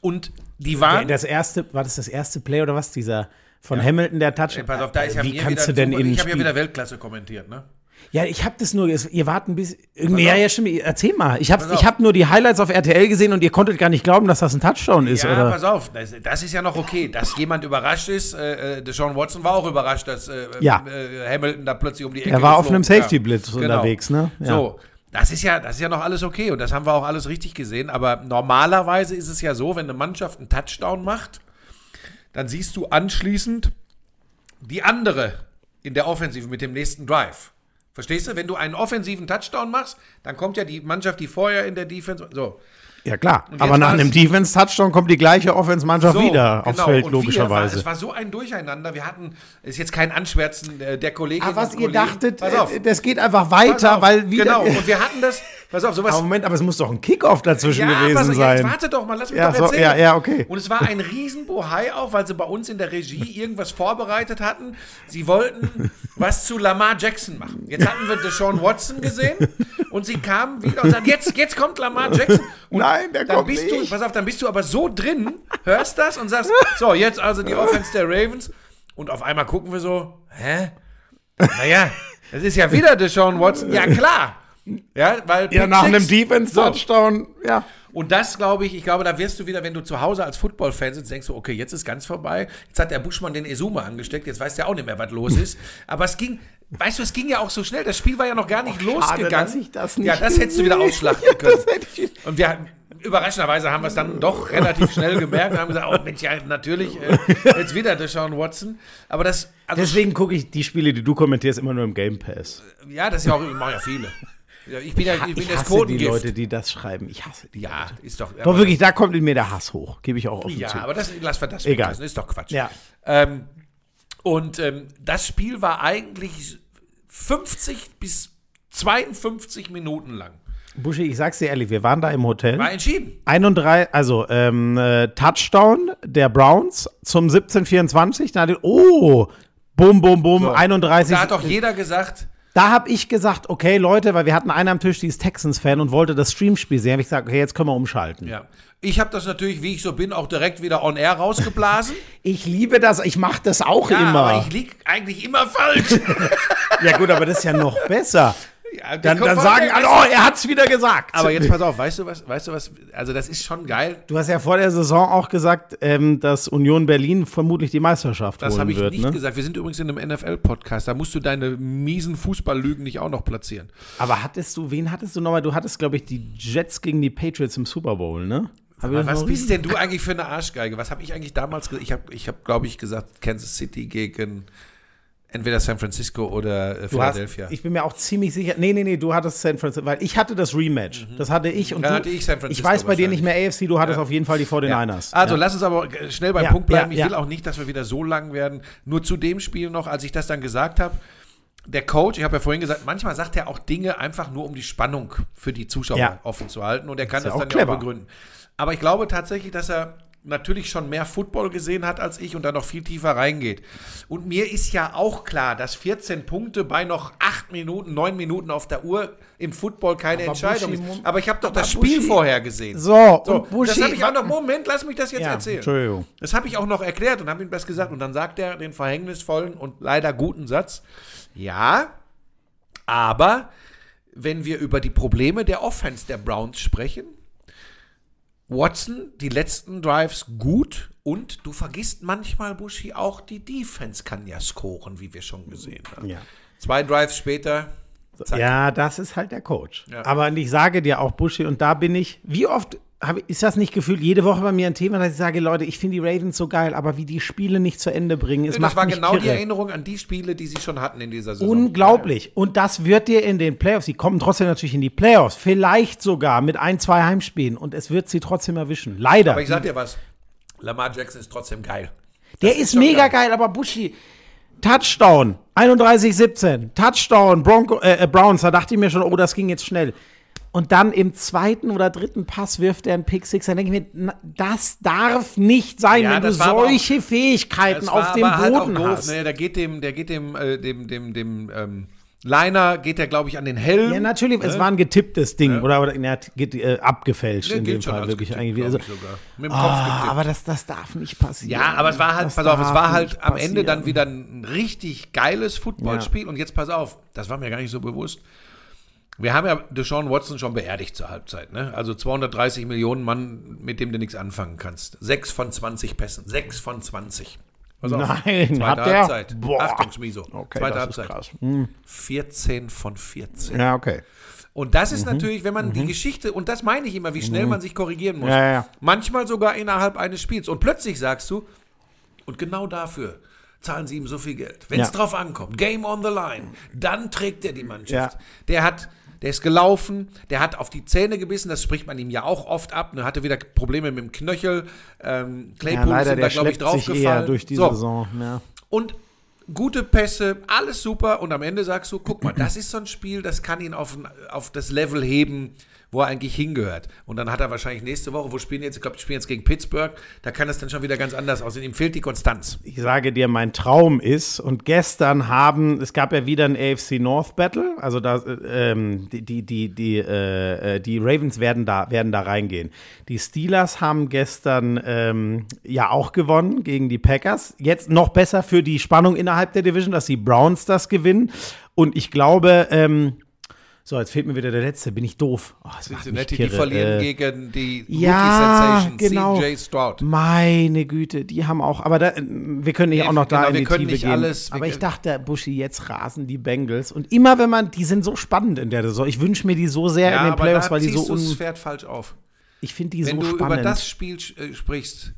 Und die waren. Das erste, war das das erste Play oder was? Dieser von Hamilton, der Touch. Ey, pass auf, da ist ja Wie mir kannst wieder du denn in Ich habe ja wieder Weltklasse kommentiert, ne? Ja, ich habe das nur, ihr wart ein bisschen. Ja, auf. ja, stimmt. Erzähl mal. Ich habe hab nur die Highlights auf RTL gesehen und ihr konntet gar nicht glauben, dass das ein Touchdown ist, Ja, oder? pass auf, das, das ist ja noch okay, dass jemand überrascht ist. Äh, äh, Deshaun Watson war auch überrascht, dass äh, Ja. äh, Hamilton da plötzlich um die Ecke Er war auf einem Safety-Blitz Ja, genau. unterwegs, ne? Ja. So, das ist ja, das ist ja noch alles okay und das haben wir auch alles richtig gesehen. Aber normalerweise ist es ja so, wenn eine Mannschaft einen Touchdown macht, dann siehst du anschließend die andere in der Offensive mit dem nächsten Drive. Verstehst du? Wenn du einen offensiven Touchdown machst, dann kommt ja die Mannschaft, die vorher in der Defense. So. Ja, klar. Aber nach einem Defense-Touchdown kommt die gleiche Offense-Mannschaft So, wieder aufs genau. Feld, Und logischerweise. War, es war so ein Durcheinander. Wir hatten, ist jetzt kein Anschwärzen der, der Kolleginnen Ah, was ihr Kollegen. dachtet, äh, das geht einfach weiter, weil wieder. Genau, und wir hatten das, pass auf, sowas. Aber Moment, aber es muss doch ein Kickoff dazwischen ja, gewesen pass auf, ja, jetzt sein. warte doch mal, lass mich Ja, doch so, erzählen. ja, ja, okay. Und es war ein Riesenbohai auch, weil sie bei uns in der Regie *laughs* irgendwas vorbereitet hatten. Sie wollten was zu Lamar Jackson machen. Jetzt hatten wir Deshaun Watson gesehen Und sie kamen wieder und sagten, jetzt, jetzt kommt Lamar Jackson. Und Nein, der dann kommt bist nicht. Du, pass auf, dann bist du aber so drin, hörst das und sagst, so, jetzt also die Offense der Ravens. Und auf einmal gucken wir so, hä? Naja, das ist ja wieder Deshaun Watson. Ja, klar. Ja, weil Ja, Pick nach Six- einem Defense-Touchdown, ja. und das glaube ich, ich glaube, da wirst du wieder, wenn du zu Hause als Football-Fan sitzt, denkst du, okay, jetzt ist ganz vorbei. Jetzt hat der Buschmann den Ezuma angesteckt, jetzt weiß der auch nicht mehr, was los ist. *laughs* Aber es ging, weißt du, es ging ja auch so schnell. Das Spiel war ja noch gar nicht losgegangen. dass ich das nicht ja, das hättest du wieder *laughs* ausschlachten können. Das hätte ich- Und wir überraschenderweise haben wir es dann doch relativ schnell gemerkt und haben gesagt, oh Mensch, ja, natürlich, äh, jetzt wieder Deshaun Watson. Aber das, also, Deswegen gucke ich die Spiele, die du kommentierst, immer nur im Game Pass. ja, das ist ja auch, machen ja viele. Ja, ich bin ja, ich bin Ich das hasse die. Leute, die das schreiben. Ich hasse die. ja, ist doch. Doch wirklich, da kommt in mir der Hass hoch. Gebe ich auch offen Ja, zu. aber das lass wir das Egal. weglassen, ist doch Quatsch. Ja. Ähm, und ähm, das Spiel war eigentlich 50 bis 52 Minuten lang. Buschi, ich sag's dir ehrlich, wir waren da im Hotel. War entschieden. 31, also ähm, äh, Touchdown der Browns zum 17-24. Da hatte- Oh, bum, bum, bum, 31. Da hat doch jeder gesagt, Da habe ich gesagt, okay, Leute, weil wir hatten einen am Tisch, die ist Texans-Fan und wollte das Streamspiel sehen. Habe ich gesagt, okay, jetzt können wir umschalten. ja. Ich habe das natürlich, wie ich so bin, auch direkt wieder on air rausgeblasen. *laughs* Ich liebe das, ich mache das auch ja, immer. aber ich lieg eigentlich immer falsch. *laughs* ja gut, aber das ist ja noch besser. Ja, Dann, dann sagen alle, oh, er hat's wieder gesagt. Aber jetzt pass auf, weißt du was, weißt du was, also das ist schon geil. Du hast ja vor der Saison auch gesagt, ähm, dass Union Berlin vermutlich die Meisterschaft Das holen habe ich wird. nicht ne? gesagt. Wir sind übrigens in einem NFL-Podcast. Da musst du deine miesen Fußballlügen nicht auch noch platzieren. Aber hattest du, wen hattest du nochmal? Du hattest, glaube ich, die Jets gegen die Patriots im Super Bowl, ne? Das Was bist denn du eigentlich für eine Arschgeige? Was habe ich eigentlich damals gesagt? Ich habe, ich hab, glaube ich, gesagt, Kansas City gegen entweder San Francisco oder äh, Du hast, Philadelphia. ich bin mir auch ziemlich sicher. Nee, nee, nee, du hattest San Francisco, weil ich hatte das Rematch. Das hatte ich und Dann du. hatte ich San Francisco ich weiß bei dir nicht mehr AFC, du hattest Ja. auf jeden Fall die 49ers. Also ja. lass uns aber äh, schnell beim Punkt bleiben. ich will auch nicht, dass wir wieder so lang werden. Nur zu dem Spiel noch, als ich das dann gesagt habe. Der Coach, ich habe ja vorhin gesagt, manchmal sagt er auch Dinge einfach nur, um die Spannung für die Zuschauer Ja. offen zu halten. Und er kann das auch dann clever. auch begründen. Aber ich glaube tatsächlich, dass er natürlich schon mehr Football gesehen hat als ich und da noch viel tiefer reingeht. Und mir ist ja auch klar, dass 14 Punkte bei noch 8 Minuten, 9 Minuten auf der Uhr im Football keine Aber Entscheidung Buschi, ist. Aber ich habe doch das Spiel Buschi- vorher gesehen. So, So, und Buschi, das habe ich auch noch. Moment, lass mich das jetzt Ja, erzählen. Entschuldigung. Das habe ich auch noch erklärt und habe ihm das gesagt. Und dann sagt er den verhängnisvollen und leider guten Satz: Ja, aber wenn wir über die Probleme der Offense der Browns sprechen, Watson die letzten Drives gut und du vergisst manchmal, Buschi, auch die Defense kann ja scoren, wie wir schon gesehen haben. Ja. Zwei Drives später. zack. Ja, das ist halt der Coach. Ja. Aber ich sage dir auch, Buschi, und da bin ich, wie oft hab, ist das nicht gefühlt jede Woche bei mir ein Thema, dass ich sage, Leute, ich finde die Ravens so geil, aber wie die Spiele nicht zu Ende bringen, es das war genau die kirre. Erinnerung an die Spiele, die sie schon hatten in dieser Saison. Unglaublich. Und das wird dir in den Playoffs, sie kommen trotzdem natürlich in die Playoffs, vielleicht sogar mit ein, zwei Heimspielen und es wird sie trotzdem erwischen. Leider. Aber ich sag dir was, Lamar Jackson ist trotzdem geil. Der ist schon mega geil. geil. aber Buschi, Touchdown, 31-17, Touchdown, Bronco, äh, äh, Browns, da dachte ich mir schon, oh, das ging jetzt schnell. Und dann im zweiten oder dritten Pass wirft er einen Pick Six. Dann denke ich mir, das darf nicht sein, Ja, wenn du war aber auch- solche Fähigkeiten auf dem halt auch Boden doof, hast. ne? Der geht dem, der geht dem, äh, dem, dem, dem, ähm, Liner, geht der, glaube ich, an den Helm. Ja, natürlich, es war ein getipptes Ding oder, oder na, get, äh, abgefälscht Ne, in dem Fall wirklich getippt, eigentlich. Also. Mit dem Kopf ah, getippt. aber das, das darf nicht passieren. Ja, aber es war halt, Das pass auf, es war halt am Ende dann passieren. wieder ein richtig geiles Footballspiel. Und jetzt pass auf, das war mir gar nicht so bewusst. Wir haben ja Deshaun Watson schon beerdigt zur Halbzeit. Ne? Also 230 Millionen Mann, mit dem du nichts anfangen kannst. Sechs von 20 Pässen. Sechs von 20. Pass auf. Nein, Zweite hat der? Halbzeit. Boah. Achtung, Schmiso. Okay, Zweite das ist Halbzeit. krass. Hm. 14 von 14. Ja, okay. Und das ist natürlich, wenn man die Geschichte, und das meine ich immer, wie schnell man sich korrigieren muss. Ja, ja. Manchmal sogar innerhalb eines Spiels. Und plötzlich sagst du, und genau dafür zahlen sie ihm so viel Geld. Wenn es Ja. drauf ankommt, Game on the line, dann trägt er die Mannschaft. Der hat, der ist gelaufen, der hat auf die Zähne gebissen, das spricht man ihm ja auch oft ab. Ne, hatte wieder Probleme mit dem Knöchel. Ähm, Ja, Claypool leider, ist da, glaube ich, draufgefallen. durch die So. Saison. Ja. Und gute Pässe, alles super. Und am Ende sagst du, guck mal, das ist so ein Spiel, das kann ihn auf, auf das Level heben, wo er eigentlich hingehört. Und dann hat er wahrscheinlich nächste Woche, wo spielen jetzt, ich glaube, die spielen jetzt gegen Pittsburgh, da kann es dann schon wieder ganz anders aussehen. Ihm fehlt die Konstanz. Ich sage dir, mein Traum ist, und gestern haben, es gab ja wieder ein AFC North Battle, also da, ähm, die, die, die, die, äh, die Ravens werden da, werden da reingehen. Die Steelers haben gestern ähm, ja auch gewonnen gegen die Packers. Jetzt noch besser für die Spannung innerhalb der Division, dass die Browns das gewinnen. Und ich glaube, ähm, so, jetzt fehlt mir wieder der letzte. Bin ich doof? Oh, das macht mich Cincinnati, die verlieren Äh, gegen die ja, Rookie-Sensation genau. CJ Stroud. Meine Güte, die haben auch, aber da, wir können nicht Nee, auch noch da genau, in wir die können Tiefe nicht gehen. alles- aber ich dachte, Buschi, jetzt rasen die Bengals. Und immer wenn man, die sind so spannend in der Saison. Ich wünsche mir die so sehr Ja, in den Playoffs, da weil die so du das un, Pferd falsch auf. ich finde die Wenn so du spannend. über das Spiel äh, sprichst,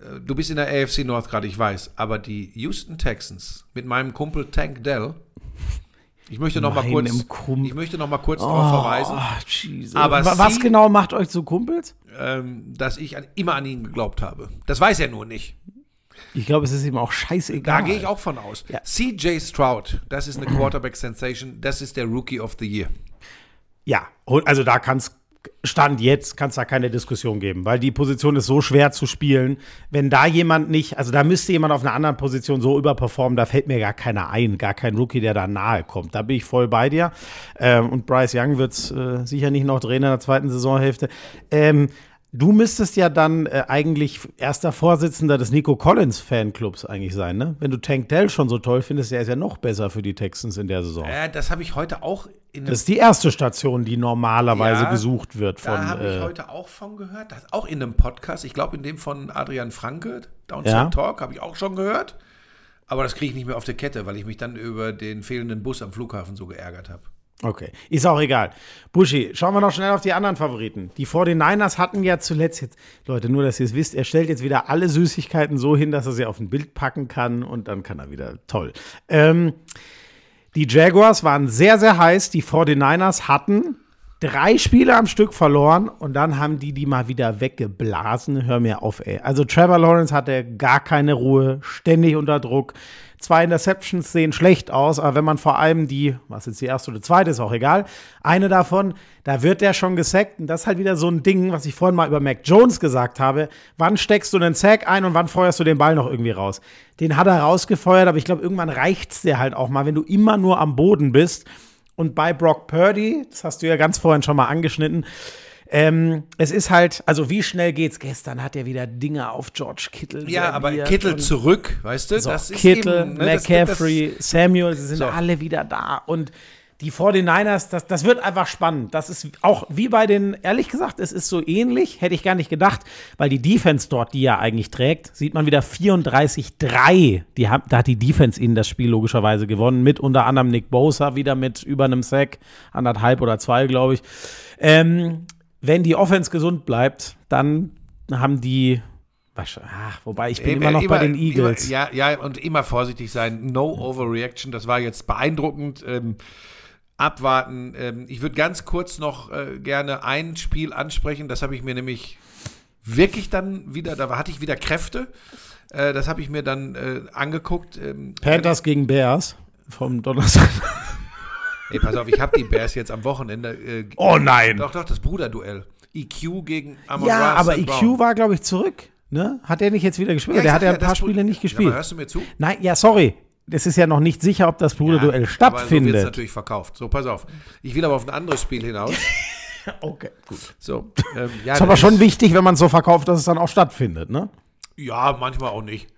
äh, du bist in der AFC North gerade, ich weiß, aber die Houston Texans mit meinem Kumpel Tank Dell, ich möchte noch mal kurz, ich möchte noch mal kurz darauf verweisen, Oh, Jesus. Aber Wa- was sie- genau macht euch zu Kumpels? ähm, dass ich an, immer an ihn geglaubt habe. Das weiß er nur nicht. Ich glaube, es ist ihm auch Da scheißegal. gehe ich auch von aus. Ja. CJ Stroud, das ist eine Quarterback Sensation, das ist der Rookie of the Year. Ja, und also da kann es Stand jetzt kann es da keine Diskussion geben, weil die Position ist so schwer zu spielen. Wenn da jemand nicht, also da müsste jemand auf einer anderen Position so überperformen, da fällt mir gar keiner ein, gar kein Rookie, der da nahe kommt. Da bin ich voll bei dir. Ähm, und Bryce Young wird es äh, sicher nicht noch drehen in der zweiten Saisonhälfte. Ähm, Du müsstest ja dann äh, eigentlich erster Vorsitzender des Nico Collins Fanclubs eigentlich sein, ne? Wenn du Tank Dell schon so toll findest, er ist ja noch besser für die Texans in der Saison. Äh, das habe ich heute auch in Das ist die erste Station, die normalerweise Ja, gesucht wird von. Da habe ich äh, heute auch von gehört, das auch in einem Podcast, ich glaube in dem von Adrian Franke, Downstep Ja. Talk, habe ich auch schon gehört. Aber das kriege ich nicht mehr auf der Kette, weil ich mich dann über den fehlenden Bus am Flughafen so geärgert habe. Okay, ist auch egal. Buschi, schauen wir noch schnell auf die anderen Favoriten. Die 49ers hatten ja zuletzt jetzt, Leute, nur dass ihr es wisst, er stellt jetzt wieder alle Süßigkeiten so hin, dass er sie auf ein Bild packen kann und dann kann er wieder, toll. Ähm, die Jaguars waren sehr, sehr heiß. Die 49ers hatten drei Spiele am Stück verloren und dann haben die die mal wieder weggeblasen. Hör mir auf, ey. Also Trevor Lawrence hatte gar keine Ruhe, ständig unter Druck. Zwei Interceptions sehen schlecht aus, aber wenn man vor allem die, was jetzt die erste oder zweite ist auch egal, eine davon, da wird der schon gesackt und das ist halt wieder so ein Ding, was ich vorhin mal über Mac Jones gesagt habe. Wann steckst du einen Sack ein und wann feuerst du den Ball noch irgendwie raus? Den hat er rausgefeuert, aber ich glaube, irgendwann reicht's dir halt auch mal, wenn du immer nur am Boden bist. Und bei Brock Purdy, das hast du ja ganz vorhin schon mal angeschnitten, ähm, es ist halt, also wie schnell geht's? Gestern hat er wieder Dinge auf George Kittle. Ja, aber und- zurück, weißt du? so, das ist Kittle, eben, ne, das McCaffrey, Samuel, sie sind So. alle wieder da. Und die 49ers, das, das wird einfach spannend. Das ist auch wie bei den, ehrlich gesagt, es ist so ähnlich, hätte ich gar nicht gedacht, weil die Defense dort, die ja eigentlich trägt, sieht man wieder 34-3. Die haben, da hat die Defense ihnen das Spiel logischerweise gewonnen, mit unter anderem Nick Bosa wieder mit über einem Sack, anderthalb oder zwei, glaube ich. Ähm, wenn die Offense gesund bleibt, dann haben die, ach, wobei ich bin Immer- immer noch bei immer- den Eagles. Immer, ja, ja, und immer vorsichtig sein. No Overreaction. Das war jetzt beeindruckend. Ähm, abwarten. Ähm, ich würde ganz kurz noch äh, gerne ein Spiel ansprechen. Das habe ich mir nämlich wirklich dann wieder, da hatte ich wieder Kräfte. Äh, das habe ich mir dann äh, angeguckt. Ähm, Panthers gegen Bears vom Donnerstag. Ey, pass auf, ich habe die Bears jetzt am Wochenende. Äh, Oh nein! Doch, doch, das Bruderduell. EQ gegen Amon Ja, aber. EQ Brown. war, glaube ich, zurück. Ne? Hat er nicht jetzt wieder gespielt? ich der hat ja ein paar Spiele nicht Ja, gespielt. aber hörst du mir zu? Nein, ja, sorry. Es ist ja noch nicht sicher, ob das Bruderduell Aber so wird es stattfindet. natürlich verkauft. So, pass auf. Ich will aber auf ein anderes Spiel hinaus. *laughs* okay, gut. So, ähm, ja, Ist aber schon wichtig, wenn man es so verkauft, dass es dann auch stattfindet, ne? Ja, manchmal auch nicht.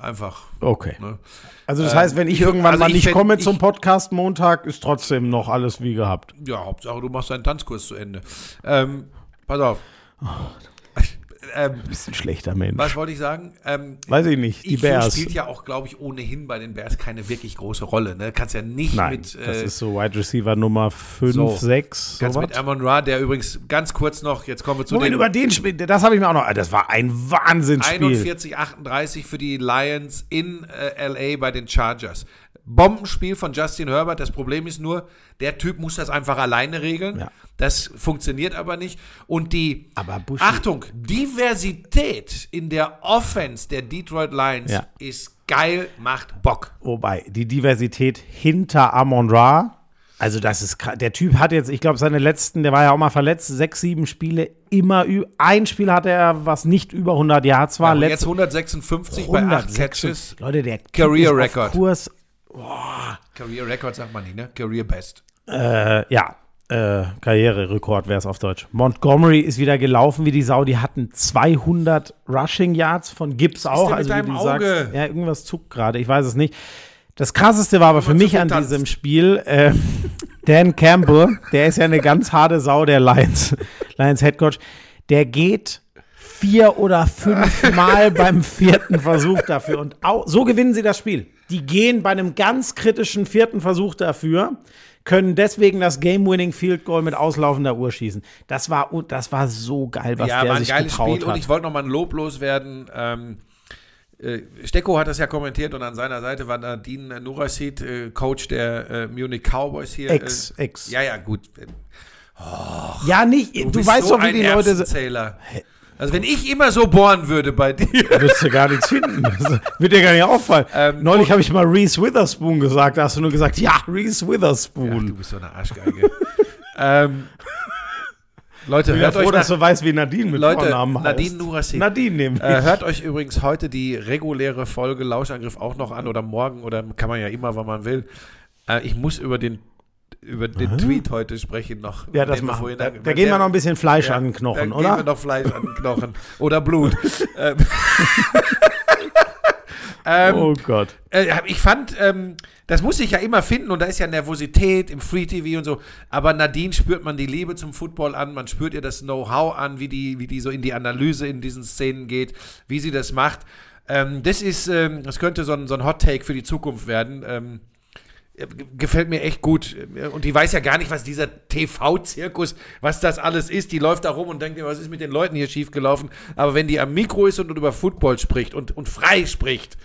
Einfach. Okay. Ne? Also das heißt, wenn ich, ich- irgendwann also mal ich nicht fänd- komme ich- zum Podcast Montag, ist trotzdem noch alles wie gehabt. Ja, Hauptsache, du machst deinen Tanzkurs zu Ende. Ähm, pass auf. Ähm, Bist ein schlechter Mensch. was wollte ich sagen? Ähm, Weiß ich nicht. Die EQ Bears. spielt ja auch, glaube ich, ohnehin bei den Bears keine wirklich große Rolle. Ne? Kannst ja nicht Nein, mit. das äh, ist so Wide Receiver Nummer 5, So. 6. Ganz mit Amon Ra, der übrigens ganz kurz noch, jetzt kommen wir zu Moment, den über den Spiel, das habe ich mir auch noch. Das war ein Wahnsinnsspiel. 41, 38 für die Lions in äh, LA bei den Chargers. Bombenspiel von Justin Herbert. Das Problem ist nur, der Typ muss das einfach alleine regeln. Ja. Das funktioniert aber nicht. Und die, Aber Achtung, Diversität in der Offense der Detroit Lions Ja. ist geil, macht Bock. Wobei, die Diversität hinter Amon Ra Also das ist. Der Typ hat jetzt, ich glaube, seine letzten, der war ja auch mal verletzt, sechs, sieben Spiele, immer ein Spiel hatte er, was nicht über 100 Yards war. Ja, jetzt 156 bei 8 106. Catches. Leute, der Career Record. Kurs. Career Record sagt man nicht, ne? Career Best. Äh, ja, äh, Karriererekord wäre es auf Deutsch. Montgomery ist wieder gelaufen wie die Sau. Die hatten 200 Rushing Yards von Gibbs auch. Also wie du Auge? sagst, ja, irgendwas zuckt gerade. Ich weiß es nicht. Das krasseste war aber für mich an diesem Spiel, äh, *laughs* Dan Campbell, der ist ja eine ganz harte Sau, der Lions, Lions Head Coach, der geht vier oder fünf *laughs* Mal beim vierten Versuch dafür. Und au so gewinnen sie das Spiel. Die gehen bei einem ganz kritischen vierten Versuch dafür, können deswegen das Game-Winning Field Goal mit auslaufender Uhr schießen. Das war, das war so geil, was ja, der war ein sich geiles getraut Spiel hat. und ich wollte noch mal ein Lob loswerden. Ähm, äh, Stecko hat das ja kommentiert und an seiner Seite war Nadine Nurasid, äh, Coach der äh, Munich Cowboys hier. Ex, äh, ex. Ja, ja, gut. ja, nicht, du, bist weißt so doch, wie die Leute. Also wenn ich immer so bohren würde bei dir. wirst du gar nichts finden. *laughs* Das wird dir gar nicht auffallen. Ähm, Neulich habe ich mal Reese Witherspoon gesagt. Da hast du nur gesagt, ja, Reese Ach, Witherspoon. du bist so eine Arschgeige. ähm, Leute, ich bin ja hört froh, euch dass du weißt, wie Nadine mit Leute, Vornamen heißt. Nadine Nurasi. Nadine nämlich. Äh, hört euch übrigens heute die reguläre Folge Lauschangriff auch noch an oder morgen oder kann man ja immer, wann man will. Äh, ich muss über den über den Tweet heute sprechen noch. ja, das wir machen. vorhin- Da, da gehen wir noch ein bisschen Fleisch ja, an den Knochen, da oder? Gehen wir noch Fleisch an den Knochen oder Blut. *laughs* ähm, *laughs* ähm, oh Gott. äh, ich fand, ähm, das muss ich ja immer finden und da ist ja Nervosität im Free TV und so. Aber Nadine spürt man die Liebe zum Football an, man spürt ihr das Know-how an, wie die, wie die so in die Analyse in diesen Szenen geht, wie sie das macht. Ähm, das ist, ähm, das könnte so ein, so ein Hot Take für die Zukunft werden. Äh, gefällt mir echt gut. Und die weiß ja gar nicht, was dieser TV-Zirkus, was das alles ist. Die läuft da rum und denkt, was ist mit den Leuten hier schiefgelaufen. Aber wenn die am Mikro ist und über Football spricht und, und frei spricht,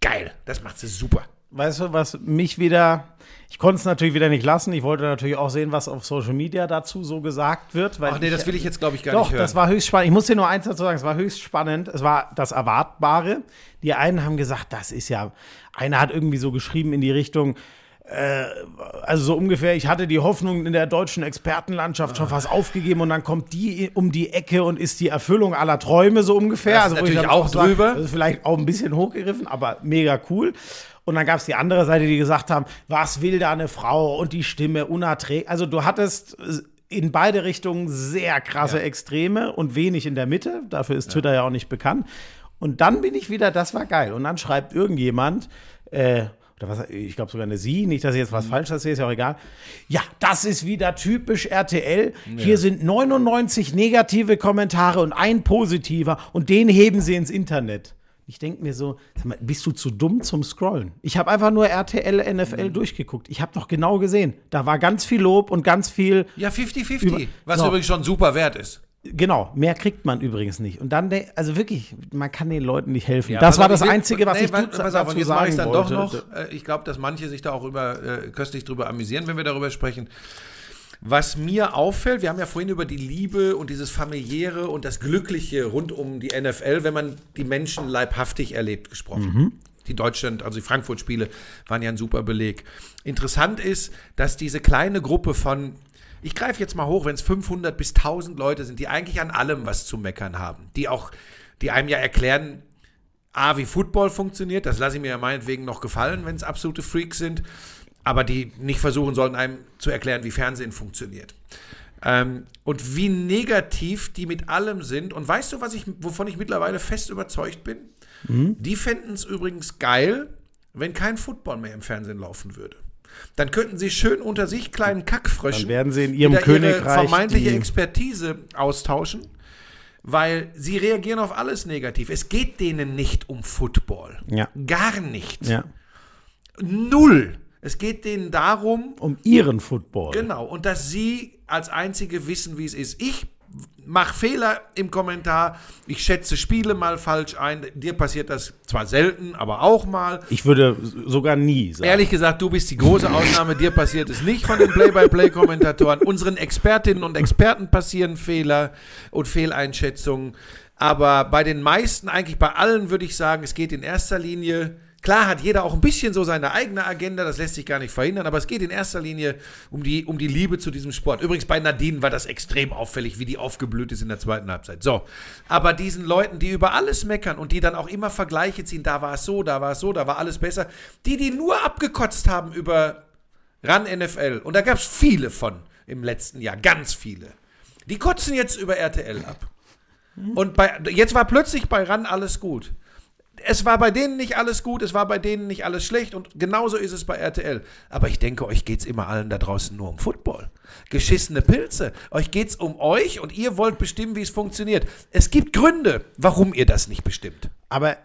geil. Das macht sie super. Weißt du, was mich wieder. Ich konnte es natürlich wieder nicht lassen. Ich wollte natürlich auch sehen, was auf Social Media dazu so gesagt wird. Weil Ach nee, ich, das will ich jetzt, glaube ich, gar Doch, nicht hören. das war höchst spannend. Ich muss dir nur eins dazu sagen, es war höchst spannend. Es war das Erwartbare. Die einen haben gesagt, das ist ja, einer hat irgendwie so geschrieben in die Richtung, also so ungefähr, ich hatte die Hoffnung in der deutschen Expertenlandschaft schon fast aufgegeben und dann kommt die um die Ecke und ist die Erfüllung aller Träume so ungefähr. Ich natürlich auch sag, drüber. Das ist vielleicht auch ein bisschen hochgegriffen, aber mega cool. Und dann gab es die andere Seite, die gesagt haben, was will da eine Frau und die Stimme unerträglich. Also du hattest in beide Richtungen sehr krasse Ja. Extreme und wenig in der Mitte. Dafür ist Twitter ja auch nicht bekannt. Und dann bin ich wieder, das war geil. Und dann schreibt irgendjemand, äh, oder was, ich glaube sogar eine Sie, nicht, dass ich jetzt was Mhm. falsch erzähle, ist ja auch egal. Ja, das ist wieder typisch RTL. Hier sind 99 negative Kommentare und ein positiver und den heben sie ins Internet. Ich denke mir so, sag mal, bist du zu dumm zum Scrollen? Ich habe einfach nur RTL, NFL Mhm. durchgeguckt. Ich habe doch genau gesehen. Da war ganz viel Lob und ganz viel ja, 50-50. Über- Was So. übrigens schon super wert ist. Genau, mehr kriegt man übrigens nicht. Und dann, also wirklich, man kann den Leuten nicht helfen. Ja, das war das ich will- Einzige, was nee, ich du pass auf, dazu jetzt mache ich sagen dann doch wollte. noch. Äh, ich glaube, dass manche sich da auch über, äh, köstlich drüber amüsieren, wenn wir darüber sprechen. Was mir auffällt, wir haben ja vorhin über die Liebe und dieses familiäre und das Glückliche rund um die NFL, wenn man die Menschen leibhaftig erlebt, gesprochen. Die Deutschland, also die Frankfurt-Spiele waren ja ein super Beleg. Interessant ist, dass diese kleine Gruppe von, ich greife jetzt mal hoch, wenn es 500 bis 1000 Leute sind, die eigentlich an allem was zu meckern haben, die auch, die einem ja erklären, A, wie Football funktioniert, das lasse ich mir ja meinetwegen noch gefallen, wenn es absolute Freaks sind, aber die nicht versuchen sollten, einem zu erklären, wie Fernsehen funktioniert. Ähm, und wie negativ die mit allem sind. Und weißt du, was ich, wovon ich mittlerweile fest überzeugt bin? Die fänden es übrigens geil, wenn kein Football mehr im Fernsehen laufen würde. Dann könnten sie schön unter sich kleinen Kackfröschen Dann werden sie in ihrem Königreich ihre vermeintliche Expertise austauschen, weil sie reagieren auf alles negativ. Es geht denen nicht um Football. Ja. Gar nicht. Ja. Null. Es geht denen darum, Um ihren Football. genau, und dass sie als Einzige wissen, wie es ist. Ich mache Fehler im Kommentar, ich schätze Spiele mal falsch ein. Dir passiert das zwar selten, aber auch mal. Ich würde sogar nie sagen. Ehrlich gesagt, du bist die große Ausnahme. Dir passiert es nicht von den Play-by-Play-Kommentatoren. Unseren Expertinnen und Experten passieren Fehler und Fehleinschätzungen. Aber bei den meisten, eigentlich bei allen, würde ich sagen, es geht in erster Linie Klar hat jeder auch ein bisschen so seine eigene Agenda, das lässt sich gar nicht verhindern, aber es geht in erster Linie um die, um die Liebe zu diesem Sport. Übrigens bei Nadine war das extrem auffällig, wie die aufgeblüht ist in der zweiten Halbzeit. So, aber diesen Leuten, die über alles meckern und die dann auch immer Vergleiche ziehen, da war es so, da war es so, da war alles besser, die, die nur abgekotzt haben über RAN NFL, und da gab es viele von im letzten Jahr, ganz viele, die kotzen jetzt über RTL ab. Und bei, jetzt war plötzlich bei RAN alles gut. Es war bei denen nicht alles gut, es war bei denen nicht alles schlecht und genauso ist es bei RTL. Aber ich denke, euch geht es immer allen da draußen nur um Football. Geschissene Pilze. Euch geht es um euch und ihr wollt bestimmen, wie es funktioniert. Es gibt Gründe, warum ihr das nicht bestimmt. Aber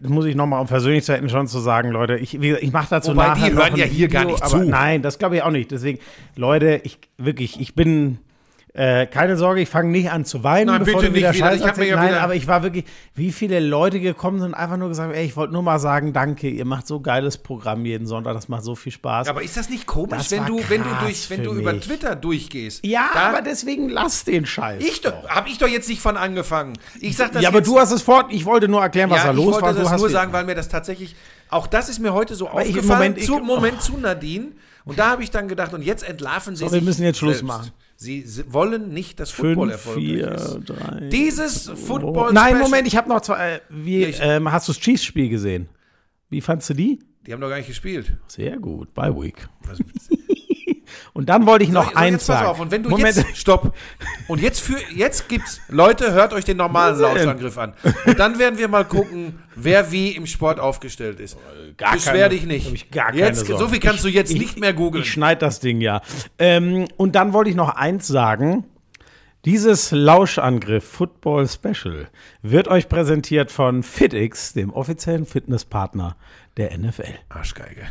das muss ich nochmal, um hätten, schon zu sagen, Leute, ich, ich mache dazu Wobei, nachher die hören ja hier gar nicht aber zu. Nein, das glaube ich auch nicht. Deswegen, Leute, ich wirklich, ich bin äh, keine Sorge, ich fange nicht an zu weinen, Nein, bevor bitte du wieder nicht wieder. Scheiß Ich mir erzählst. ja Nein, wieder- aber ich war wirklich, wie viele Leute gekommen sind und einfach nur gesagt, ey, ich wollte nur mal sagen, danke, ihr macht so geiles Programm jeden Sonntag, das macht so viel Spaß. Aber ist das nicht komisch, Das wenn war du, wenn du durch, wenn du über mich. Twitter durchgehst? ja, da, aber deswegen lass den Scheiß. ich doch, habe ich doch jetzt nicht von angefangen. Ich sag das ja, aber du hast es fort, ich wollte nur erklären, was ja, da ich los wollte war. Das nur sagen, weil mir das tatsächlich, auch das ist mir heute so ich- aufgefallen. Moment, ich- zu, Moment zu Nadine. Und da habe ich dann gedacht, und jetzt entlarven sie So, wir sich müssen jetzt Schluss selbst. machen. Sie, wollen nicht, dass Football Fünf, erfolgreich vier, ist. drei. Dieses Football Nein, Special- Moment, ich habe noch zwei. Äh, wie, Ich- ähm, hast du das Chiefs-Spiel gesehen? Wie fandst du die? Die haben doch gar nicht gespielt. Sehr gut, bei Week. Und dann wollte ich noch So, so, eins sagen. auf, und wenn du Moment, jetzt, stopp. Und jetzt für, jetzt gibt's, Leute, hört euch den normalen? Lauschangriff an. Und dann werden wir mal gucken, wer wie im Sport aufgestellt ist. Gar Beschwer dich nicht. ich gar keine jetzt, so viel kannst du jetzt Ich- nicht mehr googeln. ich schneide das Ding ja. Ähm, und dann wollte ich noch eins sagen. Dieses Lauschangriff Football Special wird euch präsentiert von FitX, dem offiziellen Fitnesspartner der NFL. Arschgeige.